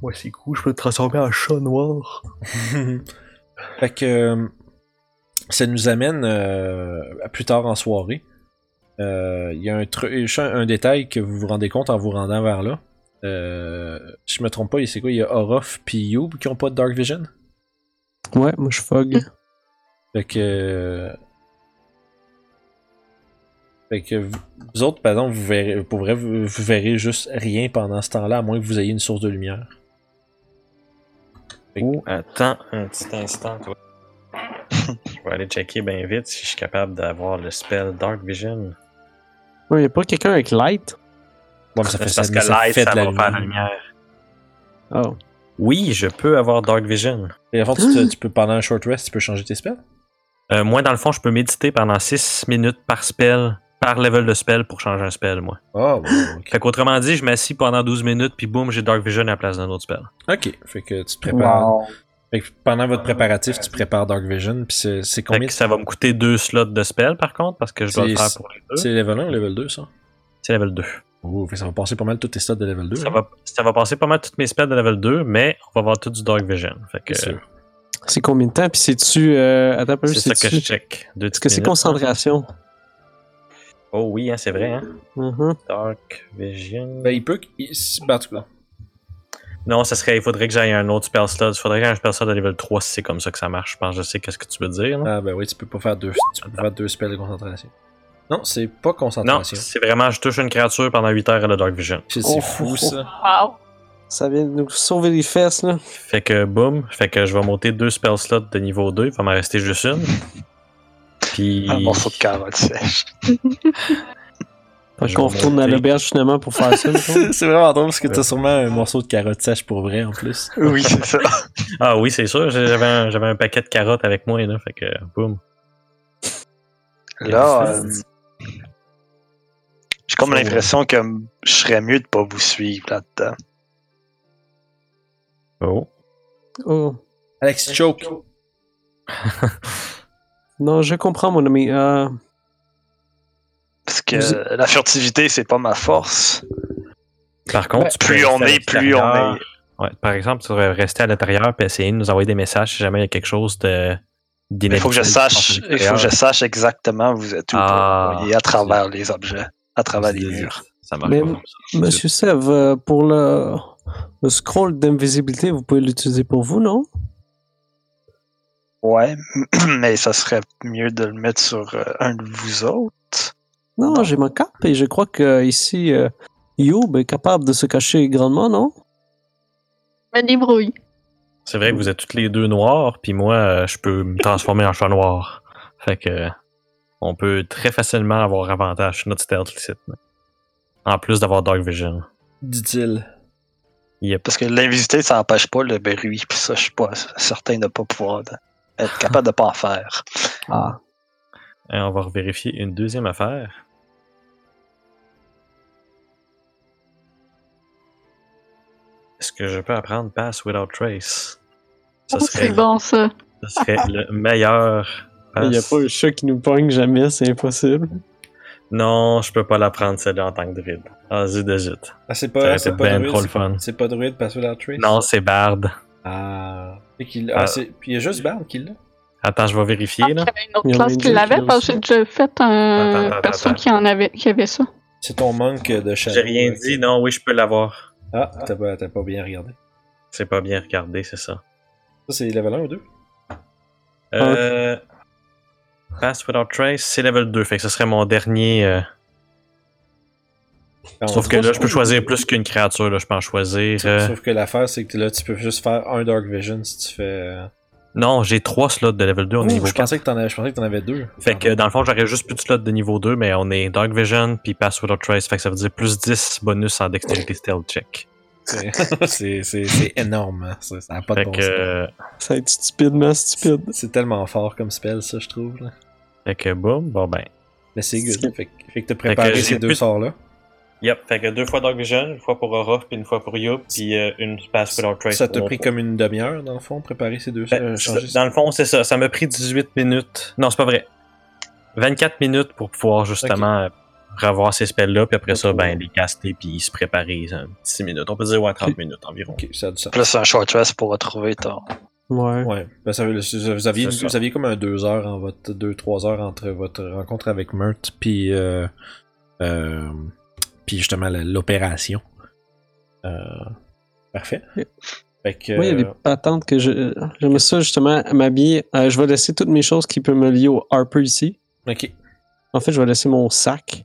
Ouais, c'est cool, je peux me transformer en chat noir. fait que euh, ça nous amène euh, à plus tard en soirée. Euh, Il y a un, tru- un détail que vous vous rendez compte en vous rendant vers là. Euh, si je me trompe pas, c'est quoi? Il y a Orof puis Youb qui ont pas de Dark Vision? Ouais, moi je fog. Fait que. Fait que vous, vous autres, par exemple, vous verrez, pour vrai, vous, vous verrez juste rien pendant ce temps-là, à moins que vous ayez une source de lumière. Oh, attends un petit instant, toi. je vais aller checker bien vite si je suis capable d'avoir le spell Dark Vision. Ouais, y a pas quelqu'un avec light? Bon, mais ça fait C'est parce ça, mais que ça light, fait ça de la va faire la lumière. lumière. Oh. Oui, je peux avoir Dark Vision. Et avant, tu, te- tu peux, pendant un short rest, tu peux changer tes spells. Euh, moi, dans le fond, je peux méditer pendant 6 minutes par spell, par level de spell pour changer un spell, moi. Oh, bon, ok. Fait qu'autrement dit, je m'assis pendant 12 minutes, puis boum, j'ai Dark Vision à la place d'un autre spell. Ok, fait que tu te prépares. Wow. Fait que pendant votre préparatif, tu prépares Dark Vision, puis c'est Fait combien que ça va me coûter deux slots de spell, par contre, parce que je dois le faire pour les deux. C'est level 1 ou level 2, ça? C'est level 2. Oh, fait que ça va passer pas mal tous tes stats de level 2. Ça hein. va, ça va passer pas mal toutes mes spells de level 2, mais on va avoir tout du Dark Vision. Fait que sûr. C'est combien de temps? Puis c'est-tu. Euh... Attends un peu, c'est ça que je check. Deux Est-ce que c'est concentration? Oh oui, hein, c'est vrai. Hein? Mhm. Dark Vision. Ben, il peut. qu'il- si- ben, en tout cas, Non, ça serait, il faudrait que j'aille un autre spell slot. Il faudrait que j'aille un spell slot de level 3 si c'est comme ça que ça marche. Je pense que je sais qu'est-ce que tu veux dire. Ah ben oui, tu peux pas faire deux, tu peux pas faire deux spells de concentration. Non, c'est pas non, concentration. c'est vraiment, je touche une créature pendant 8 heures à la Dark Vision. C'est Oh, fou ça. Wow. Ça vient de nous sauver les fesses, là. Fait que boum, fait que je vais monter deux spell slots de niveau 2. Il va m'en rester juste une. Puis. Un morceau de carotte sèche. Fait qu'on retourne à l'auberge finalement pour faire ça. c'est vraiment drôle parce que t'as sûrement un morceau de carotte sèche pour vrai en plus. Oui, c'est ça. Ah oui, c'est sûr. J'avais un, j'avais un paquet de carottes avec moi, là. Fait que boum. Là, euh, j'ai comme l'impression que je serais mieux de pas vous suivre là-dedans. Oh. oh. Alex choke. Non, je comprends, mon ami. Euh, Parce que Vous- la furtivité, c'est pas ma force. Par contre, Ouais, Plus on est, plus on est. Ouais, par exemple, tu devrais rester à l'intérieur et essayer de nous envoyer des messages si jamais il y a quelque chose de Il faut que je sache, à il faut que l'extérieur. je sache exactement où vous êtes où Ah, pour voyez à travers les objets, à travers les murs. Ça marche Mais- pas comme ça. Monsieur Sev, pour le, le scroll d'invisibilité, vous pouvez l'utiliser pour vous, non? Ouais, mais ça serait mieux de le mettre sur euh, un de vous autres. Non, Non. j'ai ma cape et je crois que ici, euh, Youb est capable de se cacher grandement, non? Me débrouille. C'est vrai que vous êtes toutes les deux noirs, puis moi, euh, je peux me transformer en chat noir. Fait que on peut très facilement avoir avantage sur notre stealth ici. En plus d'avoir Dark Vision. Dit-il. Yep. Parce que l'invisibilité, ça n'empêche pas le bruit. Puis ça, je suis pas certain de pas pouvoir de- être capable de pas en faire. Ah. Et on va vérifier une deuxième affaire. Est-ce que je peux apprendre Pass Without Trace? Ça Oh, serait, c'est bon, ça. ça serait le meilleur Il n'y a pass. pas un chat qui nous pogne jamais, c'est impossible. Non, je peux pas l'apprendre celle-là en tant que druide. Ah, zut de zut. Ah, c'est pas, c'est pas ben druide. trop le c'est- fun. C'est pas druide parce que la trace. Non, c'est Bard. Ah. Et qu'il- ah, Ah. c'est- Puis il y a juste Bard qui l'a. Attends, je vais vérifier, Il y là. avait une autre classe qui l'avait l'a parce que j'ai déjà fait un attends, perso attends. qui en avait, qui avait ça. C'est ton manque de Shadow. J'ai rien dit, non, oui, je peux l'avoir. Ah, t'as pas, t'as pas bien regardé. C'est pas bien regardé, c'est ça. Ça, c'est level 1 ou 2 Euh, Pass Without Trace, c'est level 2, fait que ce serait mon dernier. euh, Sauf que là, je peux choisir plus qu'une créature, là, je peux en choisir. euh, Sauf que l'affaire, c'est que là, tu peux juste faire un Dark Vision si tu fais. euh, Non, j'ai 3 slots de level 2, on est Ouh, niveau je 4. pensais que t'en avais, je pensais que t'en avais deux. Fait que dans le fond, j'aurais juste plus de slots de niveau 2, mais on est Dark Vision puis Pass Without Trace, fait que ça veut dire plus 10 bonus en Dexterity Stealth check. C'est- c'est c'est- c'est énorme, hein. ça ça a pas de bon que, sens. Ça va être stupidement stupide. C'est tellement fort comme spell, ça, je trouve. Là. Fait que boum, bon ben. Mais c'est good. Fait, que- fait que t'as préparé ces deux plus- sorts-là. Yep, fait que deux fois Dark Vision, une fois pour Aura, puis une fois pour Yup, puis euh, une Pass Without Trace. Ça t'a pour- pris comme une demi-heure, dans le fond, préparer ces deux Ben, euh, changer dans le fond, c'est ça. Ça m'a pris 18 minutes. Non, c'est pas vrai. 24 minutes pour pouvoir justement euh, revoir ces spells-là, puis après ça, ben, les caster, puis se préparer. ça, 6 minutes. On peut dire, ouais, 30 Ok. minutes environ. Ok, ça a du sens. Plus un short rest pour retrouver ton. Ouais. Ouais. Ben, ça, vous, aviez, vous aviez comme un 2 heures en votre 2-3 heures entre votre rencontre avec Mert puis euh, euh, puis justement l'opération. Euh, parfait. Fait que Moi, il y a des patentes que je. J'aimerais ça justement m'habiller. Euh, je vais laisser toutes mes choses qui peuvent me lier au Harper ici. ok. En fait, je vais laisser mon sac.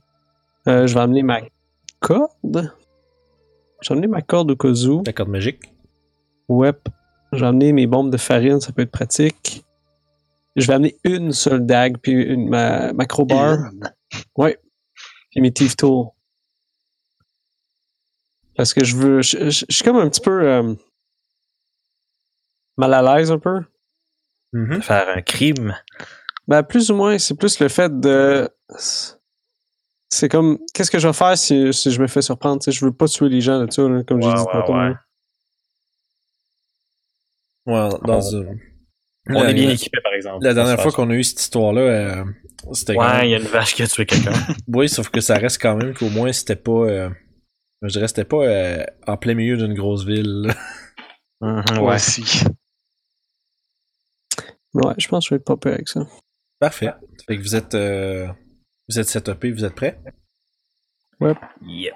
Euh, je vais amener ma corde. Je vais amener ma corde au cas où. La corde magique. Ouais. Je vais amener mes bombes de farine, ça peut être pratique. Je vais amener une seule dague, puis une, ma, ma crowbar, puis mes thief tools. Parce que je veux. Je, je- je suis comme un petit peu. euh, mal à l'aise un peu. Mhm. Faire un crime. Ben, plus ou moins, c'est plus le fait de. C'est comme. Qu'est-ce que je vais faire si, si je me fais surprendre? Tu sais, je veux pas tuer les gens là, dessus comme j'ai Ouais, dit ouais, tantôt. ouais. Ouais, dans On- On La- est bien équipé, par exemple. La de dernière fois qu'on a eu cette histoire-là, euh, c'était quand Ouais, même- il y a une vache qui a tué quelqu'un. Oui, sauf que ça reste quand même qu'au moins c'était pas. euh, Je dirais c'était pas euh, en plein milieu d'une grosse ville. là. Mhm, Moi ouais. aussi. Ouais, je pense que je vais être pas peur avec ça. Parfait. Fait que vous êtes euh, vous êtes setupé, vous êtes prêts? Yep.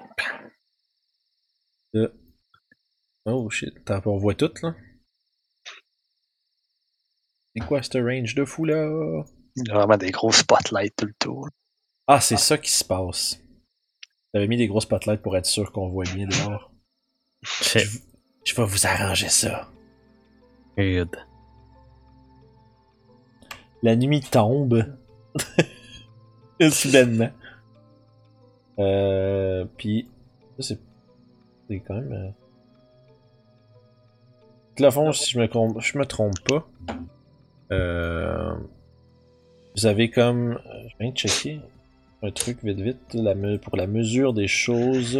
Oh shit, Attends, on voit tout là? C'est quoi ce range de fou là? Il y a vraiment des gros spotlights tout le tour. Ah, c'est ça qui se passe. J'avais mis des gros spotlights pour être sûr qu'on voit bien dehors. Je, je vais vous arranger ça. Good. La nuit tombe. Soudainement. Euh, puis, ça c'est, c'est quand même. Euh... De la fond, si je me, je me trompe pas, vous avez comme. euh, Je viens de checker un truc vite vite la me- pour la mesure des choses.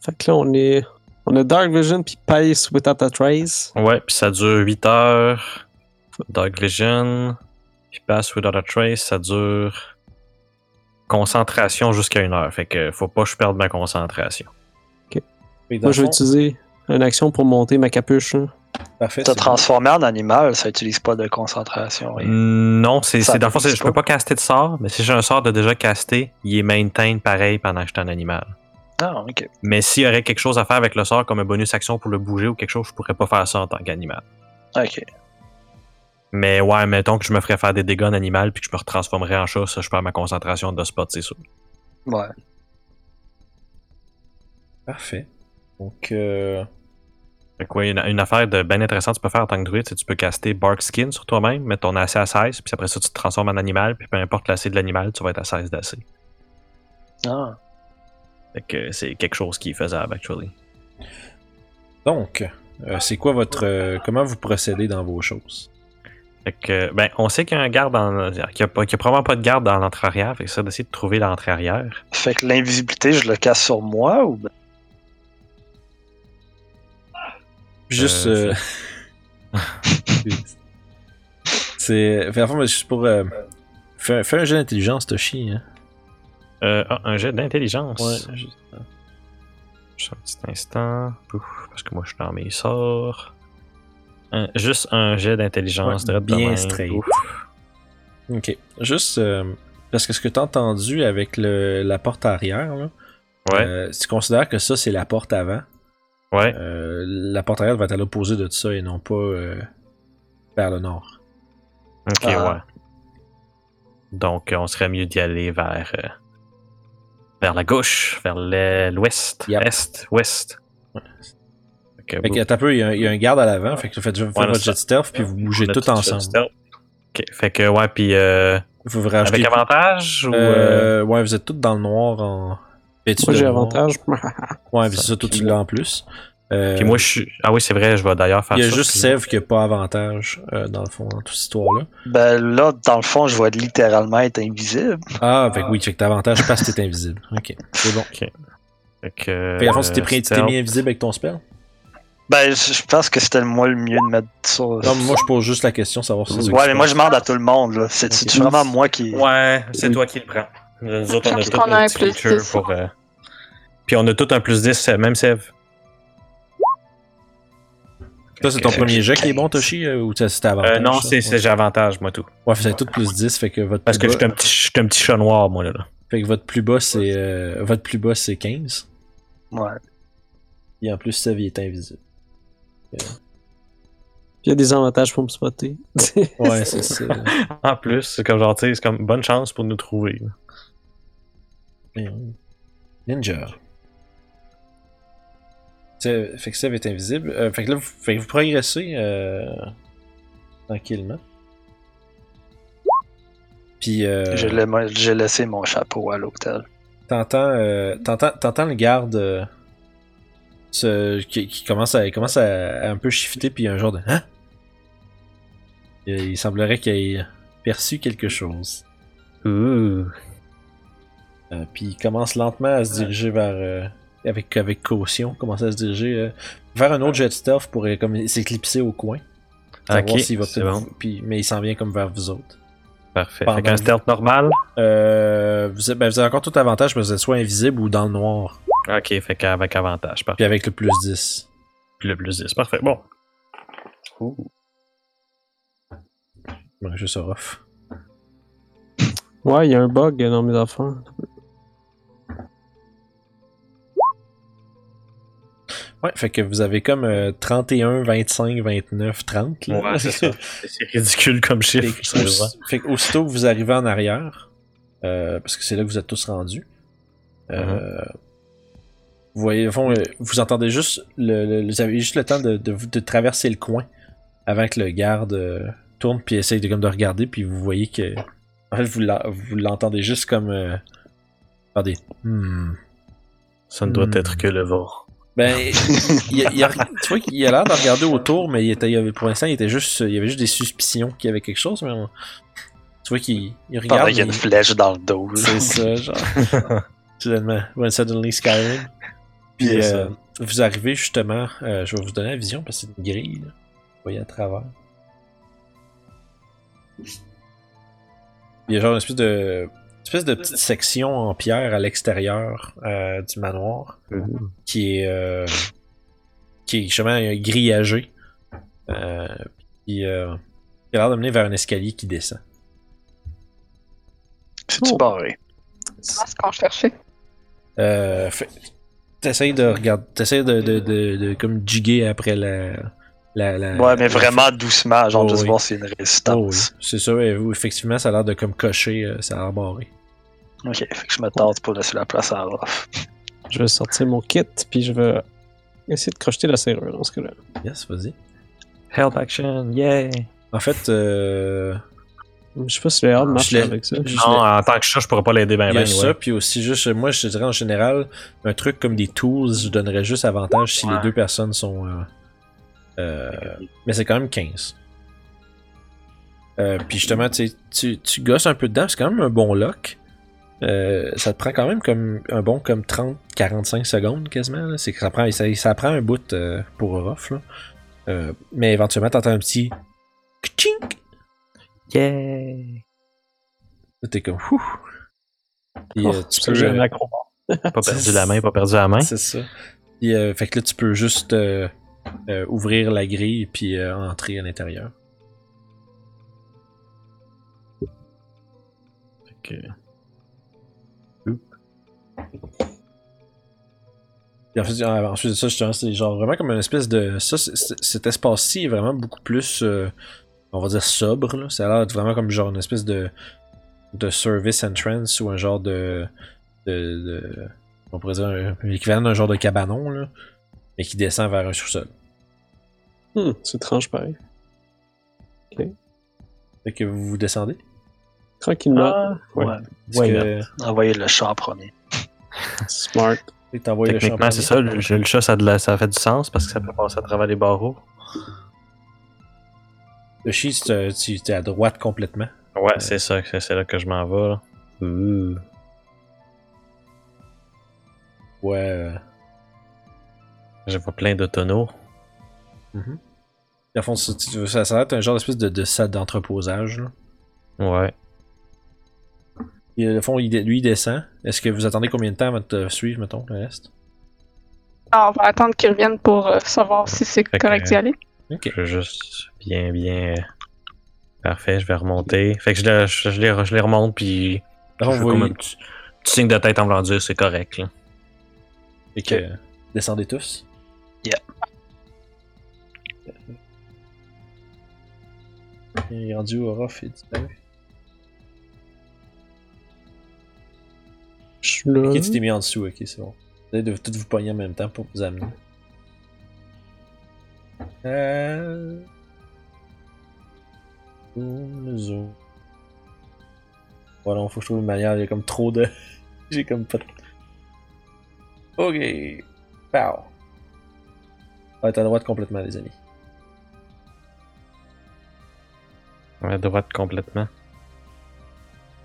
Fait que là, on est. On a Dark Vision puis Pace Without a Trace. Ouais, puis ça dure 8 heures. Dark Vision. Puis Pass Without a Trace, ça dure. Concentration jusqu'à une heure. Fait que faut pas que je perde ma concentration. Dans Moi, je vais utiliser une action pour monter ma capuche. hein. Parfait. Bon. transformer en animal, ça utilise pas de concentration. rien. Non, c'est dans le fond, je peux pas. pas caster de sort, mais si j'ai un sort de déjà casté, il est maintain pareil pendant que je suis un animal. Ah, ok. Mais s'il y aurait quelque chose à faire avec le sort, comme un bonus action pour le bouger ou quelque chose, je pourrais pas faire ça en tant qu'animal. Ok. Mais ouais, mettons que je me ferais faire des dégâts en animal puis que je me retransformerais en chat, ça, je perds ma concentration de spot, c'est sûr. Ouais. Parfait. Donc, euh, Fait que ouais, une, une affaire de bien intéressante que tu peux faire en tant que druide, c'est que tu peux caster Bark Skin sur toi-même, mettre ton AC à 16, puis après ça, tu te transformes en animal, puis peu importe l'AC de l'animal, tu vas être à 16 d'AC. Ah. Fait que c'est quelque chose qui est faisable, actually. donc euh, c'est quoi votre. euh, comment vous procédez dans vos choses? Fait que, ben, on sait qu'il y a un garde dans. Qu'il n'y a, probablement pas de garde dans l'entrée arrière, fait que ça, d'essayer de trouver l'entrée arrière. Fait que l'invisibilité, je le casse sur moi ou. Juste. Euh, euh, c'est. Fait, en fait, moi, juste pour. euh, fais, fais un jeu d'intelligence, Toshi. Hein. Euh, ah, un jet d'intelligence. Ouais, juste- Juste un petit instant. Pouf, parce que moi, je suis dans mes sorts. Un- juste un jet d'intelligence. Ouais, bien straight. Ok. Juste. euh, parce que ce que t'as entendu avec le, la porte arrière, là, Ouais. euh, tu considères que ça, c'est la porte avant? Ouais. Euh, la porte arrière va être à l'opposé de ça et non pas euh, vers le nord. Ok, Ah. ouais. Donc, on serait mieux d'y aller vers, euh, vers la gauche, vers le- l'ouest, Yep. est, ouest. Ok, Fait que, t'as peu, il y, a un- il y a un garde à l'avant, fait que vous faites, Ouais, votre jet stealth puis vous bougez tout ensemble. stealth. Ok, fait que, ouais, puis euh, Vous vous rajoutez. avec avantage ou. ouais, vous êtes tous dans le noir en. Vêtus Moi, j'ai avantage. Ouais, puis c'est ça, tout tu l'as en plus. Euh, Puis moi, je suis. Ah oui, c'est vrai, je vais d'ailleurs faire il y a ça. juste puis- Sev qui a pas avantage euh, dans le fond dans toute cette histoire-là. Ben là, dans le fond, je vais littéralement être invisible. Ah, fait que oui, fait que t'as avantage parce que t'es invisible. Ok, c'est bon. Fait que. Fait qu'à fond, si t'es pris- tu t'es stealth. mis invisible avec ton spell? Ben, je pense que c'était moi le mieux de mettre ça. Non, mais moi je pose juste la question, savoir si c'est ça ouais, mais moi je demande à tout le monde. là. C'est c'est vraiment moi qui. Ouais, c'est toi qui le prends. Nous autres, on a tout un plus feature 10. pour. euh, Puis on a tout un plus 10, euh, même Sev. Toi, c'est ton premier jet qui est bon, Toshi, euh, ou ça, c'était avantage? Euh, non, c'est c'est- j'ai avantage, moi, tout. Ouais, c'est tout plus 10, fait que votre Parce que plus je suis bas, un petit, je suis un petit chat noir, moi, là. là. fait que votre plus bas, c'est, euh, votre plus bas, c'est 15. Ouais. Et en plus, Sev, il est invisible. Il y a des avantages pour me spotter. Ouais, c'est ça. En plus, c'est comme genre, tu sais, c'est comme bonne chance pour nous trouver. là. Ninja. Fait que Sev est invisible. Euh, fait que là, vous, fait que vous progressez euh, tranquillement. Puis, euh, J'ai la- J'ai laissé mon chapeau à l'hôtel. t'entends, euh, t'entends, t'entends le garde euh, qui, qui commence, à, il commence à, à un peu shifter, puis il y a un genre de Hein? Il, il semblerait qu'il ait perçu quelque chose. Ouh. Euh, puis il commence lentement à se diriger vers. euh, avec, avec caution, commence à se diriger euh, vers un autre jet stealth pour comme s'éclipser au coin. Ok, s'il va c'est peut-être bon. vous- puis, mais il s'en vient comme vers vous autres. Parfait. Pendant Fait qu'un stealth normal? Euh, vous, êtes, ben, vous avez encore tout avantage, mais vous êtes soit invisible ou dans le noir. Ok, fait qu'avec avantage. Parfait. Puis avec le plus 10. Puis le plus 10. Parfait. Bon. Ouais, juste rough. Ouais, il y a un bug dans mes affaires. Ouais, fait que vous avez comme euh, 31, 25, 29, 30. Là. Ouais, c'est ça. C'est ridicule comme Fait chiffre. aussi- fait que aussitôt que vous arrivez en arrière, euh, parce que c'est là que vous êtes tous rendus, euh, vous voyez, au fond, euh, vous entendez juste, le, le- vous avez juste le temps de, de, de traverser le coin avant que le garde euh, tourne puis essaye de, comme de regarder, puis vous voyez que, en fait, vous l'en- vous l'entendez juste comme, euh, attendez, hmm. Ça ne doit Hmm. être que le vent. Ben, il, il a- il a- tu vois qu'il a l'air de regarder autour, mais il était, il avait- pour l'instant, il était juste, il y avait juste des suspicions qu'il y avait quelque chose, mais on- tu vois qu'il il regarde. qu'il y a une flèche dans le dos. là. C'est ça, genre. Soudainement, when suddenly Skyrim. Puis euh, vous arrivez justement, euh, je vais vous donner la vision parce que c'est une grille. Là. Vous voyez à travers. Il y a genre une espèce de, espèce de petite section en pierre à l'extérieur euh, du manoir qui est euh, qui est justement grillagé. Euh, puis euh, il a l'air de mener vers un escalier qui descend. C'est-tu Oh. barré? C'est ce qu'on cherchait. Euh, t'essayes de regarder, t'essayes de, de, de, de comme jiguer après la, la, la- Ouais, mais la- vraiment doucement, genre Oh, juste oui. voir s'il y a une Oh, oui. résistance. C'est ça, effectivement, ça a l'air de comme cocher, euh, ça a l'air barré. Ok, fait que je me tente pour laisser la place à Ruff. Je vais sortir mon kit, puis je vais essayer de crocheter la serrure dans ce cas-là. Yes, vas-y. Help action, yeah! En fait, euh, Je sais pas si le hard marche avec ça. je Non, en tant que chat, je pourrais pas l'aider ben il y a ben. ça, ouais. puis aussi juste, moi, je te dirais en général, un truc comme des tools, je donnerais juste avantage si les deux personnes sont. euh, mais c'est quand même 15. Euh, puis justement, tu, tu, tu gosses un peu dedans, c'est quand même un bon lock. Euh, ça te prend quand même comme un bon comme 30-45 secondes quasiment. là. C'est que ça prend, ça, ça prend un bout euh, pour. Là. Euh, mais éventuellement, t'entends un petit Kchink! Yeah! Là, T'es comme Ouh! Puis, euh, Oh, tu peux, j'ai euh, un accro. Pas perdu la main, pas perdu la main. C'est ça. Puis, euh, fait que là, tu peux juste euh, ouvrir la grille puis euh, entrer à l'intérieur. Euh, ensuite de ça, c'est genre vraiment comme une espèce de. Ça, cet espace-ci est vraiment beaucoup plus. euh, on va dire sobre, là. Ça a l'air vraiment comme genre une espèce de. de service entrance ou un genre de. de. on pourrait dire l'équivalent d'un genre de cabanon. Mais qui descend vers un sous-sol. Hmm, c'est étrange pareil. Fait que vous vous descendez? Tranquillement. Ah, Ouais. ouais. Que. Envoyer le chat en premier. Smart. champ Techniquement, c'est ça. Le, le chat, ça, a de la- ça fait du sens parce que ça peut passer à travers les barreaux. Le chi, tu tu- t'es à droite complètement. Ouais, c'est ça. C'est là que je m'en vais. Là. Ouh. Ouais. euh, Je vois plein de tonneaux. Dans le fond, ça, tu- ça, ça va être un genre d'espèce de, de salle d'entreposage, là. Ouais. Et le fond, il lui, il descend. Est-ce que vous attendez combien de temps avant de te suivre, mettons, le reste? Ah, on va attendre qu'ils reviennent pour euh, savoir si c'est correct d'y aller. Ok. Je vais juste bien, bien. euh, Parfait, je vais remonter. Fait que je, le- je, je les, je les remonte, puis. Je fond, fais vous comme un voyez- petit, petit signe de tête en voulant dire c'est correct. Là. Fait que, descendez tous? Yeah. Il est rendu au rough et disparu. Je suis là. Ok, tu t'es mis en dessous, ok, c'est bon. Vous allez de tout vous pogner en même temps pour vous amener. Euh... Voilà, faut que je trouve une manière, il y a comme trop de... J'ai comme pas de... Ok. Pow. On va être à droite complètement, les amis. À droite complètement.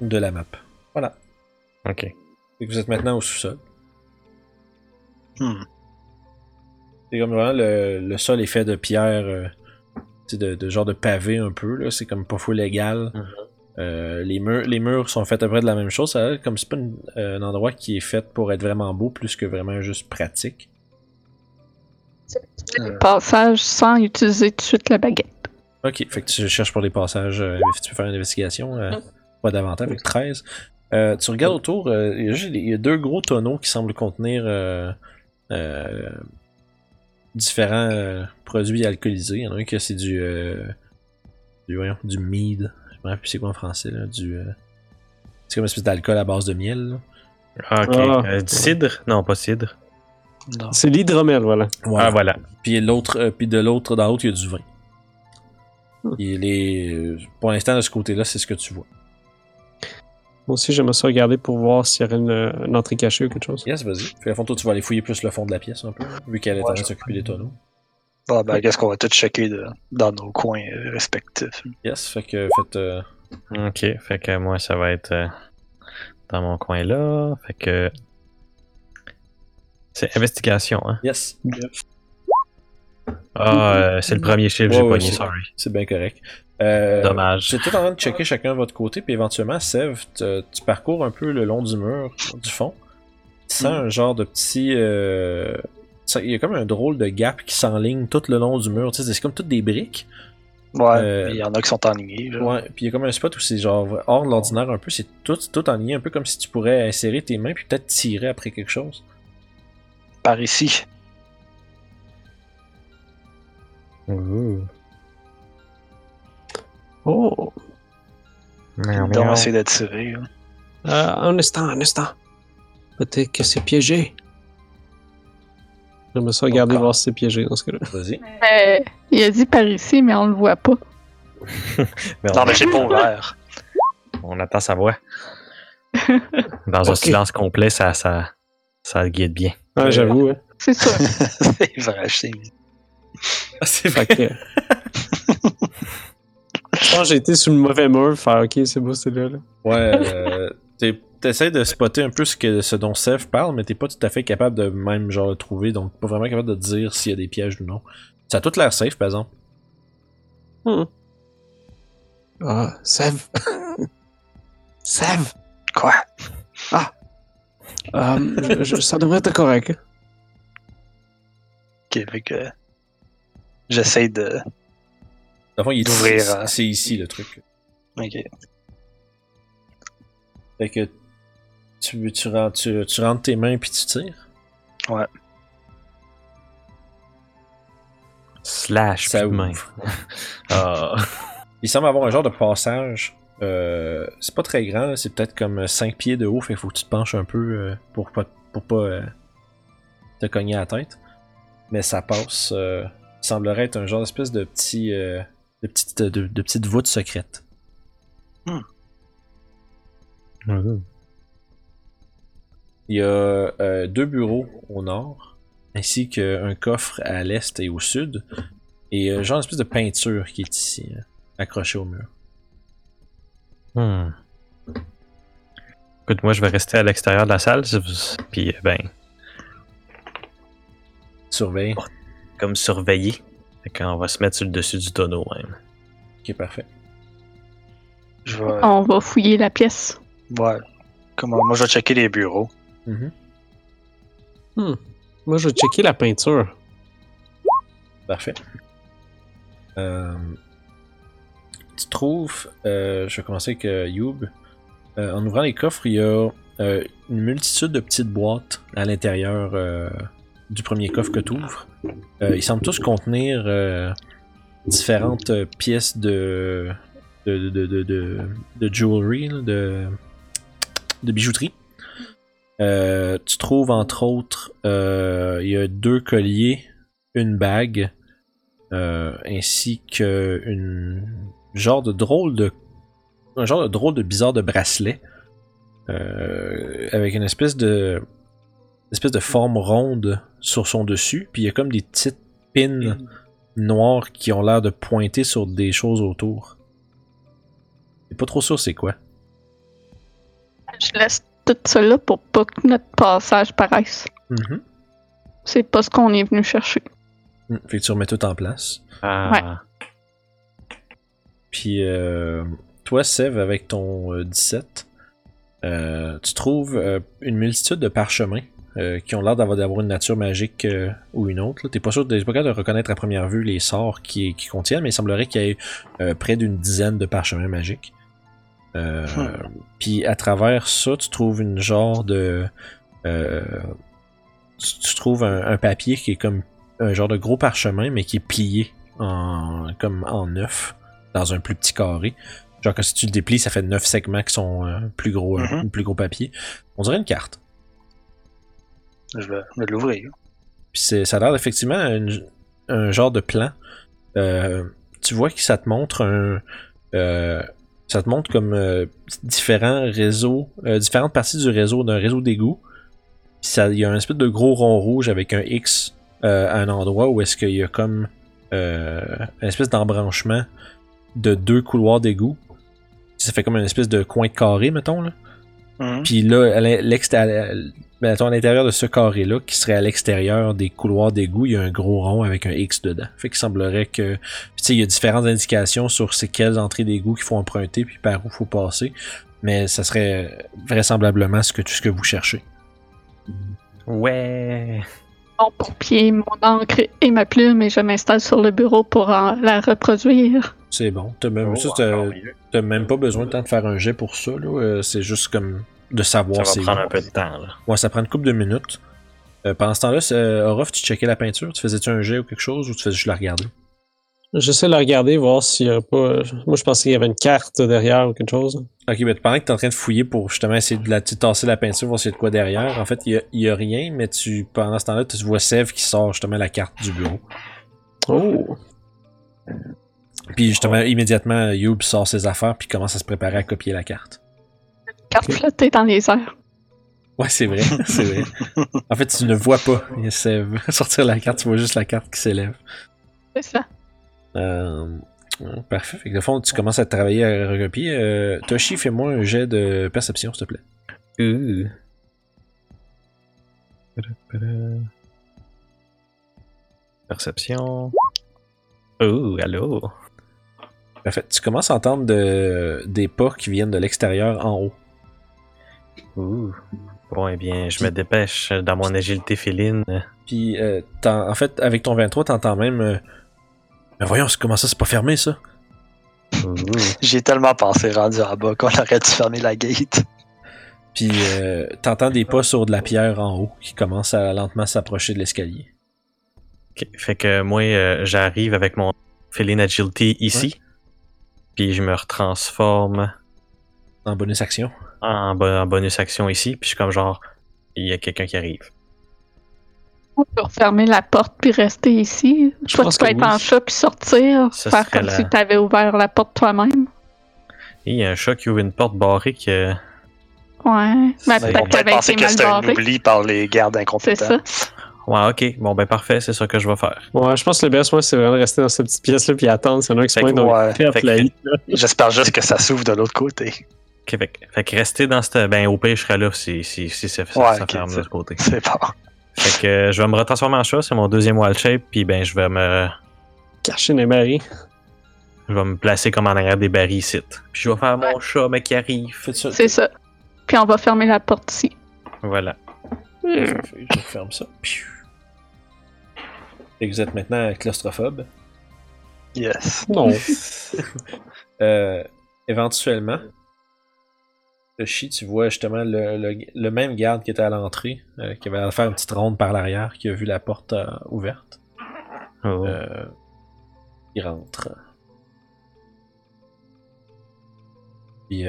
De la map. Voilà. Ok. Vous êtes maintenant au sous-sol. Hmm. C'est comme vraiment le, le sol est fait de pierre, euh, tu sais, de, de genre de pavé un peu, là. C'est comme pas fou légal. Mhm. Euh, les, murs, les murs sont faits à peu près de la même chose. Ça a l'air comme c'est pas une- euh, un endroit qui est fait pour être vraiment beau plus que vraiment juste pratique. Euh, Passage sans utiliser tout de suite la baguette. Ok, fait que tu cherches pour les passages. euh, tu peux faire une investigation. euh, Mhm. Pas davantage avec 13. Euh, tu regardes autour, euh, il y a y deux gros tonneaux qui semblent contenir euh, euh, différents euh, produits alcoolisés. Il y en a un que c'est du, euh, du, voyons, du mead. Je me rappelle plus c'est quoi en français. Là, du, euh, c'est comme une espèce d'alcool à base de miel. là. Ah, ok. Ah. Euh, du cidre? Non, pas cidre. non. C'est l'hydromel, voilà. Voilà. Ah, voilà. Puis l'autre, euh, puis de l'autre, dans l'autre, il y a du vin. Il est, euh, pour l'instant, de ce côté-là, c'est ce que tu vois. Moi aussi, j'aimerais ça regarder pour voir s'il y aurait une, une entrée cachée ou quelque chose. Yes, vas-y. Fait à fond, toi, tu vas aller fouiller plus le fond de la pièce un peu, vu qu'elle est en train de s'occuper des tonneaux. Bon, ben, qu'est-ce qu'on va tout checker de- dans nos coins euh, respectifs? Yes, fait que faites. euh, Ok. Fait que moi, ça va être euh, dans mon coin là. Fait que. C'est investigation, hein? Yes, Ah, euh, c'est le premier chiffre que Ouais, j'ai ouais, pogné, sorry. c'est bien correct. Euh, Dommage. Tout en train de checker chacun de votre côté, puis éventuellement, Sev, te- tu parcours un peu le long du mur, du fond. Tu sens un genre de petit. euh, Il y a comme un drôle de gap qui s'enligne tout le long du mur. Tu sais, c'est comme toutes des briques. Ouais, Euh, il y en a qui sont enlignés. là. Ouais, puis il y a comme un spot où c'est genre hors de l'ordinaire un peu, c'est tout, tout en un peu comme si tu pourrais insérer tes mains puis peut-être tirer après quelque chose. Par ici. Ouh. Oh! Miaou, Donc, miaou. essayer d'attirer. là. Euh, un instant, un instant. Peut-être que c'est piégé. J'aimerais ça regarder Encore. voir si c'est piégé dans ce cas-là. Vas-y. Euh, il a dit par ici, mais on le voit pas. Mais on, Non, mais j'ai pas ouvert. on attend sa voix. Dans un Ok. silence complet, ça, ça, ça guide bien. Ah, j'avoue, hein. C'est sûr. c'est vrai, je sais. Ah, c'est Fait que... Je pense que j'ai été sur le mauvais mur, faire ok, c'est beau, c'est là, là. Ouais, euh, t'es- t'essaies de spotter un peu ce, que, ce dont Sev parle, mais t'es pas tout à fait capable de même genre le trouver, donc pas vraiment capable de dire s'il y a des pièges ou non. Ça a tout l'air safe, par exemple. Ah, Sev. Sev! Quoi? Euh, je- je- ça devrait être correct. Ok, fait que. J'essaie de. Fond, il est euh. c'est ici le truc. Ok. Fait que tu, tu, rentres, tu, tu rentres tes mains puis tu tires? Ouais. Slash Ça main. ouvre. Ah. Il semble avoir un genre de passage. Euh, c'est pas très grand, c'est peut-être comme 5 pieds de haut, fait qu'il faut que tu te penches un peu euh, pour pas, pour pas euh, te cogner à la tête. Mais ça passe. euh, il semblerait être un genre d'espèce de petit. euh, de petite, de, de petite voûte secrète. Il y a euh, deux bureaux au nord, ainsi qu'un coffre à l'est et au sud, et euh, genre une espèce de peinture qui est ici, euh, accrochée au mur. Hmm. Écoute, moi, je vais rester à l'extérieur de la salle. Puis, ben, Surveille. Comme surveiller. Fait qu'on va se mettre sur le dessus du tonneau, même. Ok, parfait. Je vais. On va fouiller la pièce. Ouais. Comment, moi, je vais checker les bureaux. Mhm. Moi, je vais checker la peinture. Parfait. Euh, tu trouves, euh, je vais commencer avec euh, Youb. Euh, en ouvrant les coffres, il y a euh, une multitude de petites boîtes à l'intérieur euh, du premier coffre que tu ouvres. ils semblent tous contenir euh, différentes euh, pièces de, de, de, de, de, jewelry, de, bijouterie. Euh, tu trouves entre autres, euh, il y a deux colliers, une bague, euh, ainsi que une genre de drôle de un genre de drôle de bizarre de bracelet euh, avec une espèce de espèce de forme ronde sur son dessus puis il y a comme des petites pins noires qui ont l'air de pointer sur des choses autour. Je pas trop sûr c'est quoi. Je laisse tout ça là pour pas que notre passage paraisse. Mhm. C'est pas ce qu'on est venu chercher. Mm. Fait que tu remets tout en place. Ah. Puis euh, toi, Sev, avec ton euh, 17, euh, tu trouves euh, une multitude de parchemins euh, qui ont l'air d'avoir, d'avoir une nature magique euh, ou une autre. T'es pas sûr, t'es pas capable de reconnaître à première vue les sorts qui, qui contiennent, mais il semblerait qu'il y ait euh, près d'une dizaine de parchemins magiques. Hmm. Puis à travers ça, tu trouves une genre de... tu, tu trouves un, un papier qui est comme un genre de gros parchemin, mais qui est plié en, comme en neuf dans un plus petit carré. Genre que si tu le déplies, ça fait neuf segments qui sont plus gros, euh, Mhm. plus gros papier. On dirait une carte. Je vais, l'ouvrir. Puis c'est- ça a l'air effectivement une- un genre de plan. Euh, tu vois que ça te montre un. euh, ça te montre comme euh, différents réseaux, euh, différentes parties du réseau d'un réseau d'égout. Il y a un espèce de gros rond rouge avec un X euh, à un endroit où est-ce qu'il y a comme euh, une espèce d'embranchement de deux couloirs d'égout. Ça fait comme une espèce de coin carré, mettons. Là. Mhm. Puis là, l'extérieur- ben, attends, à l'intérieur de ce carré-là, qui serait à l'extérieur des couloirs d'égout, il y a un gros rond avec un X dedans. Fait qu'il semblerait que. Tu sais, il y a différentes indications sur c'est quelles entrées d'égout qu'il faut emprunter, puis par où il faut passer. Mais ça serait vraisemblablement ce que, tout ce que vous cherchez. Ouais. Mon pompier, mon encre et ma plume et je m'installe sur le bureau pour en- la reproduire. C'est bon. T'as même, Oh, ça, t'as- encore mieux. t'as même pas besoin de temps de faire un jet pour ça. là. Euh, c'est juste comme de Ça savoir va c'est prendre où. un peu de temps, là. Ouais, ça prend une couple de minutes. Euh, pendant ce temps-là, euh, Orof, tu checkais la peinture? Tu faisais-tu un jet ou quelque chose ou tu faisais juste la regarder? J'essaie de la regarder, voir s'il y a pas. Moi, je pensais qu'il y avait une carte derrière ou quelque chose. Ok, ben pendant que t'es en train de fouiller pour justement essayer de la tu tasser la peinture, voir s'il y a de quoi derrière, en fait, il y a, a rien, mais tu pendant ce temps-là, tu vois Sev qui sort justement la carte du bureau. Oh! Puis justement, immédiatement, Youb sort ses affaires puis commence à se préparer à copier la carte. Carte flottée dans les airs. Ouais, c'est vrai, c'est vrai. En fait, tu ne vois pas sortir la carte, tu vois juste la carte qui s'élève. C'est ça. Euh, parfait. Fait que de fond, tu commences à travailler à recopier. Euh, Toshi, fais-moi un jet de perception, s'il te plaît. Uh. Perception. Oh, allô. Parfait. Tu commences à entendre de- des pas qui viennent de l'extérieur en haut. Ouh. Bon, eh bien, je me dépêche dans mon agilité féline. Puis, euh, t'en- en fait, avec ton 23, t'entends même. euh, Mais voyons, comment ça, c'est pas fermé, ça? Ouh. J'ai tellement pensé rendu en bas qu'on aurait dû fermer la gate. Puis, euh, t'entends des pas sur de la pierre en haut qui commencent à lentement s'approcher de l'escalier. Ok, Fait que moi, euh, j'arrive avec mon Feline Agility ici. Puis je me retransforme En bonus action. En, bo- en bonus action ici. Puis je suis comme genre, il y a quelqu'un qui arrive. On peut refermer la porte puis rester ici. Je pense tu peux que être oui. en chat puis sortir, Ça faire comme la- si tu avais ouvert la porte toi-même. Il y a un chat qui ouvre une porte barrée que. Ouais. Mais C'est- peut-être peut penser que c'était un oubli par les gardes C'est incompétents. ça. Ouais, ok. Bon, ben parfait, c'est ça que je vais faire. Ouais, je pense que le best, moi, c'est vraiment de rester dans cette petite pièce-là puis attendre. A un qui se pointe dans ouais, la. J'espère juste que ça s'ouvre de l'autre côté. Fait, que- fait que rester dans cette. Ben, au pire, je serai là si, si, si ça, ça, Ouais, ça ok, ferme de l'autre côté. C'est bon. Fait que euh, je vais me retransformer en chat, c'est mon deuxième wild shape, puis ben, je vais me. Caché dans les barils. Je vais me placer comme en arrière des barils ici. Puis je vais faire mon chat, mais qui arrive. C'est ça. Puis on va fermer la porte ici. Voilà. Je ferme ça. Et vous êtes maintenant claustrophobe. Yes. Non. Euh, éventuellement, Yoshi, tu vois justement le, le- le même garde qui était à l'entrée, euh, qui avait à faire une petite ronde par l'arrière, qui a vu la porte euh, ouverte. Oh. Euh, il rentre. Puis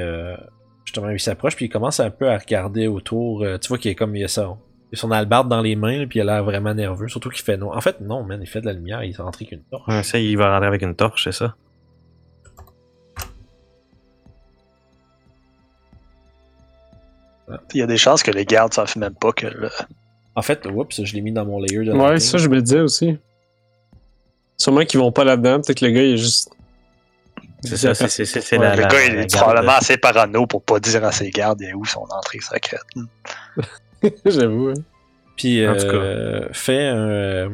justement, il s'approche, puis il commence un peu à regarder autour. tu vois qu'il est comme il a ça. Il a son albarde dans les mains, puis il a l'air vraiment nerveux, surtout qu'il fait noir. En fait, non, man, il fait de la lumière, il est rentré avec une torche. Ouais, ça, il va rentrer avec une torche, c'est ça? Il y a des chances que les gardes savent même pas que le... En fait, oups, je l'ai mis dans mon layer de Ouais, lighting. ça, je me disais aussi. Sûrement qu'ils vont pas là-dedans. Peut-être que le gars, il est juste. C'est ça, c'est- c'est c'est- c'est Ouais, la. le la- gars, il la est probablement assez parano pour pas dire à ses gardes où son entrée secrète. J'avoue. hein. Puis, En tout euh, fais un,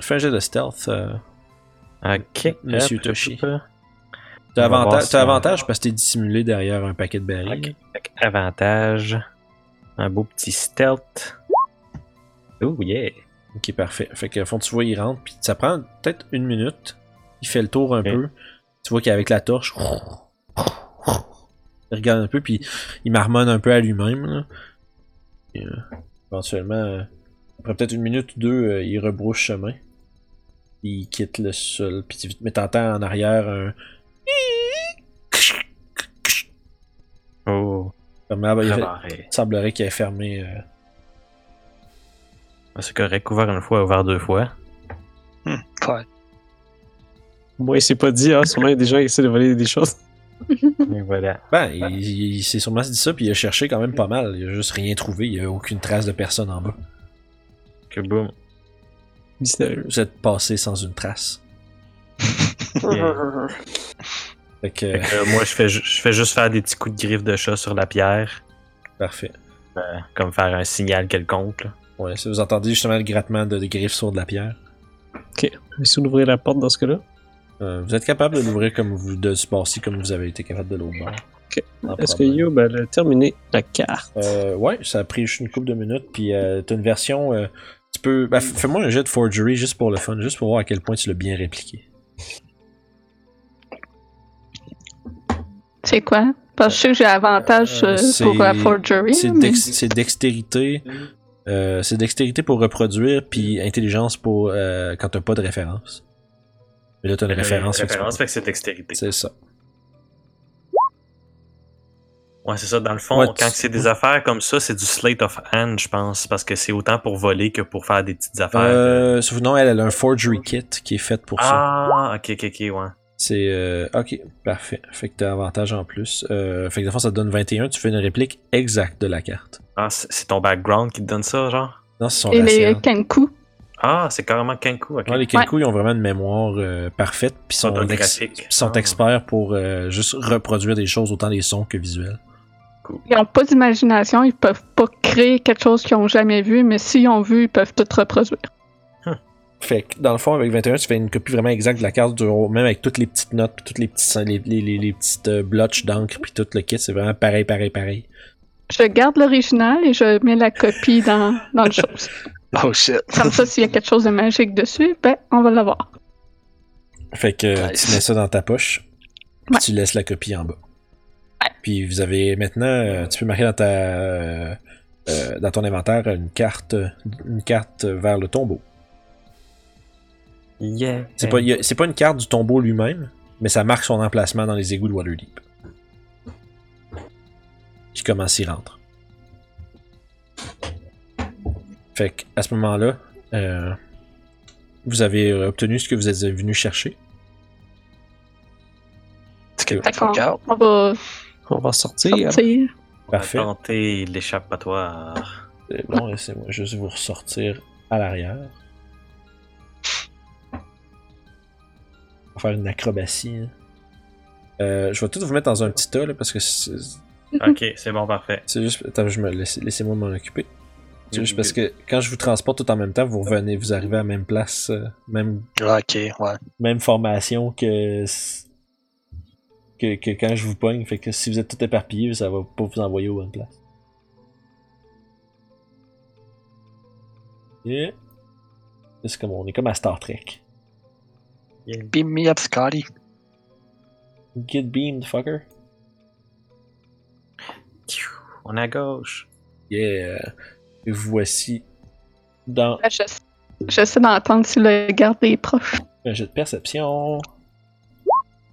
fais un jet de stealth. euh, Ok. Monsieur Toshi. T'as avantage, si avantage parce que t'es dissimulé derrière un paquet de barils. Avantage. Un beau petit stealth. Oh yeah. Ok, parfait. Fait que, au fond, tu vois, il rentre, puis ça prend peut-être une minute. Il fait le tour un peu. Tu vois qu'avec la torche, il regarde un peu, puis il marmonne un peu à lui-même. euh, éventuellement, euh, après peut-être une minute ou deux, euh, il rebrousse chemin. Il quitte le sol, puis tu mais t'entends en arrière un. Oh. Ah, ben, il il semblerait qu'il ait fermé. euh, C'est correct, ouvert une fois, ouvert deux fois. Ouais. Moi, il s'est pas dit, ah, sûrement il y a des gens qui essaient de voler des choses. Et voilà. Ben, il, il- il s'est sûrement dit ça, puis il a cherché quand même pas mal. Il a juste rien trouvé. Il y a aucune trace de personne en bas. Que boum. Mystérieux. Vous êtes passé sans une trace. Yeah. Fait que, Fait que, euh, moi, je fais, ju- je fais juste faire des petits coups de griffe de chat sur la pierre. parfait. euh, comme faire un signal quelconque. là. Ouais, si vous entendez justement le grattement de, de griffes sur de la pierre, Essaye d'ouvrir la porte dans ce cas-là. euh, vous êtes capable de l'ouvrir comme vous de ce bord-ci, comme vous avez été capable de l'autre bord. Ok. Est-ce que. Youb a terminé la carte? Euh, ouais, ça a pris juste une couple de minutes, puis euh, t'as une version. euh, tu peux. ben, fais-moi un jet de forgery juste pour le fun, juste pour voir à quel point tu l'as bien répliqué. C'est quoi? Parce que je sais que j'ai avantage Euh, euh, pour la forgery. C'est mais- dex- dextérité. euh, c'est dextérité pour reproduire, puis intelligence pour euh, quand t'as pas de référence. Mais là, t'as une référence. référence, fait que c'est dextérité. C'est ça. Ouais, c'est ça. Dans le fond, Ouais, quand tu- c'est des affaires comme ça, c'est du slate of hand, je pense, parce que c'est autant pour voler que pour faire des petites affaires. Euh, sauf non, elle, elle a un forgery kit qui est fait pour ça. ah, ok, ok, ok, ouais. C'est. euh, ok, parfait. Fait que t'as avantage en plus. Euh, fait que de fond, ça te donne 21. Tu fais une réplique exacte de la carte. Ah, c'est ton background qui te donne ça, genre? Non, c'est son Et les. Kenku. Ah, c'est carrément Kenku, ok. Ouais, les Kenku, ils ont vraiment une mémoire euh, parfaite, puis sont, ex- sont Ah. experts pour euh, juste reproduire des choses, autant des sons que visuels. Ils n'ont pas d'imagination, ils peuvent pas créer quelque chose qu'ils ont jamais vu, mais s'ils ont vu, ils peuvent tout reproduire. Fait que dans le fond, avec 21, tu fais une copie vraiment exacte de la carte, du haut, même avec toutes les petites notes, puis toutes les petits les, les, les, les petites euh, blotches d'encre, puis tout le kit, c'est vraiment pareil, pareil, pareil. Je garde l'original et je mets la copie dans, dans le chose. Oh shit. Comme ça, s'il y a quelque chose de magique dessus, ben, on va l'avoir. Fait que euh, Nice. tu mets ça dans ta poche, puis Ouais. tu laisses la copie en bas. Ouais. Puis vous avez maintenant, euh, tu peux marquer dans ta euh, dans ton inventaire une carte, une carte vers le tombeau. Yeah. C'est pas, c'est une carte du tombeau lui-même, mais ça marque son emplacement dans les égouts de Waterdeep. Puis comment s'y rentre. Fait que, à ce moment-là, euh, vous avez obtenu ce que vous êtes venu chercher. On va On va sortir. sortir. On va Parfait. tenter l'échappatoire. C'est bon, laissez-moi juste vous ressortir à l'arrière. Va faire une acrobatie. hein. Euh, je vais tout vous mettre dans un petit tas là, parce que c'est Ok, c'est bon, parfait. c'est juste. Attends, je me laisse- laissez-moi m'en occuper. C'est juste parce que quand je vous transporte tout en même temps, vous revenez, vous arrivez à la même place, euh, même, Ah, Ok, ouais. même formation que, que que quand je vous pogne. Fait que si vous êtes tout éparpillé, ça va pas vous envoyer aux bonnes places. Yeah. C'est comme on est comme à Star Trek. Beam me up, Scotty. Get beamed, fucker. On est à gauche. Yeah. Et voici dans Je- J'essaie d'entendre si le garde est proche. un jeu de perception.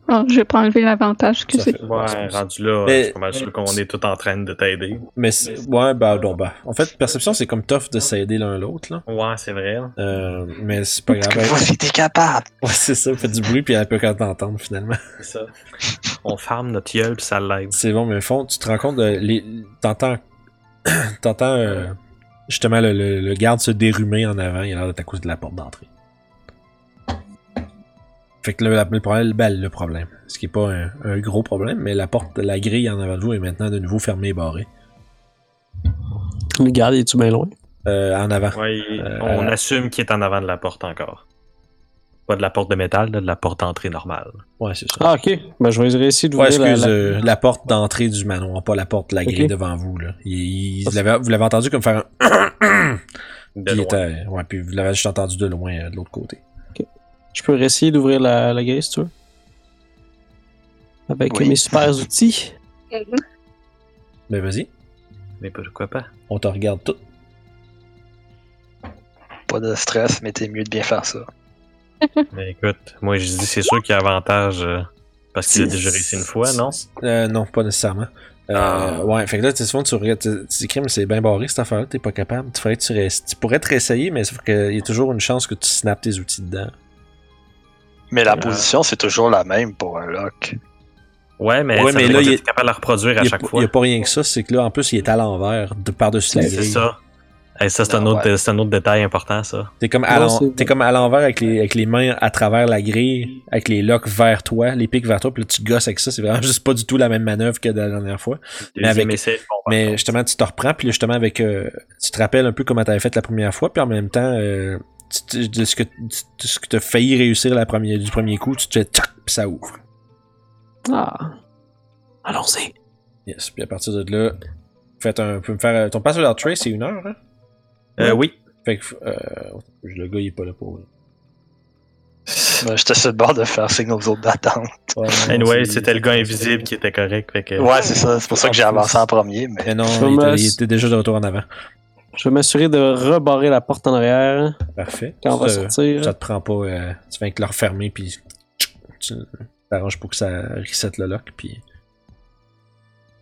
Oh, je vais pas enlever l'avantage, Ça excusez. fait- Ouais, c'est- rendu là, Mais- je suis pas mal sûr qu'on est tout en train de t'aider. Mais c'est- ouais, bah, non, bah. En fait, perception, c'est comme tough de s'aider l'un l'autre, là. Ouais, c'est vrai. Euh, mais c'est pas que grave. si t'es capable? Ouais, c'est ça, fait du bruit, puis elle peut quand t'entendre, finalement. C'est ça. On farme notre gueule puis ça l'aide. C'est bon, mais au fond, tu te rends compte de. Les... T'entends. T'entends euh, justement le, le- le garde se dérumer en avant, il a l'air d'être à cause de la porte d'entrée. Fait que le, le problème, ben, le problème, ce qui est pas un, un gros problème, mais la porte, la grille en avant de vous est maintenant de nouveau fermée et barrée. Le garde, est-tu bien loin? Euh, en avant. Ouais, Euh, on euh, assume qu'il est en avant de la porte encore. Pas de la porte de métal, de la porte d'entrée normale. Ouais, c'est ça. Ah, ok. Ben, je vais essayer Ouais, d'ouvrir la, excuse, la- euh, la porte d'entrée du manoir, pas la porte de la grille devant vous. Là. Il- il- vous l'avez vous l'avez entendu comme faire un. De loin. était- ouais, puis vous l'avez juste entendu de loin, euh, de l'autre côté. Je peux essayer d'ouvrir la, la grille, si tu veux. Avec Oui. mes super outils. Mais vas-y, Mais pourquoi pas? on te regarde tout. Pas de stress, mais t'es mieux de bien faire ça. Mais écoute, moi je dis c'est sûr qu'il y a avantage euh, parce qu'il a déjà réussi une fois, non? Euh, non, pas nécessairement. Euh, Ah. Ouais, fait que là, tu sais, souvent, tu regardes, tu dis, c'est bien barré cette affaire-là, t'es pas capable. Tu, ferais tu, restes- tu pourrais te réessayer, mais sauf qu'il y a toujours une chance que tu snaps tes outils dedans. Mais la Ah. position, c'est toujours la même pour un lock. Ouais, mais, Ouais, ça mais là, il t'es capable de la reproduire à chaque pas- fois. il y a pas rien que ça, c'est que là, en plus, il est à l'envers, de par-dessus la C'est grille. ça. Et ça, c'est un, Non, autre, ouais. c'est un autre détail important, ça. T'es comme, c'est- comme à l'envers avec les, avec les mains à travers la grille, avec les locks vers toi, les pics vers toi, puis là tu gosses avec ça. C'est vraiment juste pas du tout la même manœuvre que de la dernière fois. Mais avec- Deuxième essai, bon, par Mais contre. justement, tu te reprends, puis là, justement, avec. euh, tu te rappelles un peu comment t'avais fait la première fois, puis en même temps, euh, tu- tu- de ce que, de ce que t'as failli réussir la première, du premier coup, tu te fais tchac, puis ça ouvre. Ah. Allons-y. Yes. Puis à partir de là, faites un. Peux me faire. Ton pass without trace, c'est une heure, hein? Euh, oui. Fait que. Euh, le gars, il est pas là pour. J'étais sur le bord de faire signe aux autres d'attente. Ouais, Anyway, c'est- c'était le gars invisible qui était correct. Fait que... Ouais, c'est ça. C'est pour ça que j'ai avancé en premier. Mais Mais non, Je il me- était, il était déjà de retour en avant. Je vais m'assurer de rebarrer la porte en arrière Parfait. quand on va sortir. Ça te prend pas. euh, tu viens que le refermer, puis tu t'arranges pour que ça reset le lock, puis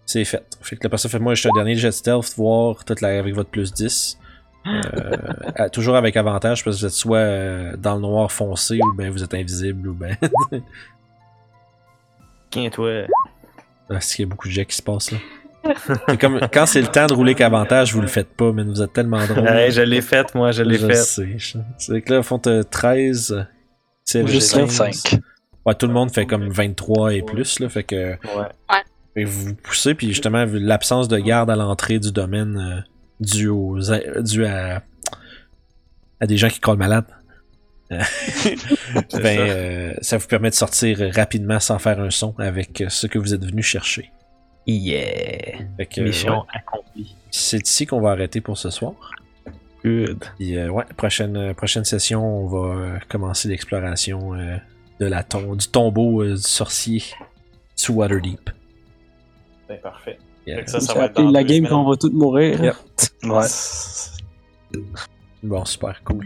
c'est fait. Fait que là, ça, faites-moi juste un dernier jet de stealth, voir tout la, avec votre plus 10. Euh, à- toujours avec avantage, parce que vous êtes soit euh, dans le noir foncé, ou ben vous êtes invisible, ou ben. Tiens, toi. Parce qu'il y a beaucoup de jets qui se passent là. Comme quand c'est le temps de rouler qu'avantage, vous le faites pas, mais vous êtes tellement drôle. Ouais, je l'ai faite, moi, je l'ai Je faite. sais, je- C'est que là, au fond, t'as 13. C'est Juste 25. Ouais, tout le monde fait comme 23 et plus, là. Fait que. Ouais. fait que vous vous poussez, puis justement, vu l'absence de garde à l'entrée du domaine euh, dû, aux, dû à, à des gens qui croient malades, euh, ben, ça. euh, ça vous permet de sortir rapidement sans faire un son avec euh, ce que vous êtes venu chercher. Yeah. Que, Mission ouais, accomplie. c'est ici qu'on va arrêter pour ce soir. Good. Euh, ouais, prochaine, euh, prochaine session, on va euh, commencer l'exploration euh, de la du tombeau euh, du sorcier sous Waterdeep. Ben, parfait. Yeah. Ça, C'est ça va être la game semaines. qu'on va tous mourir. Yep. Ouais. Bon, super cool.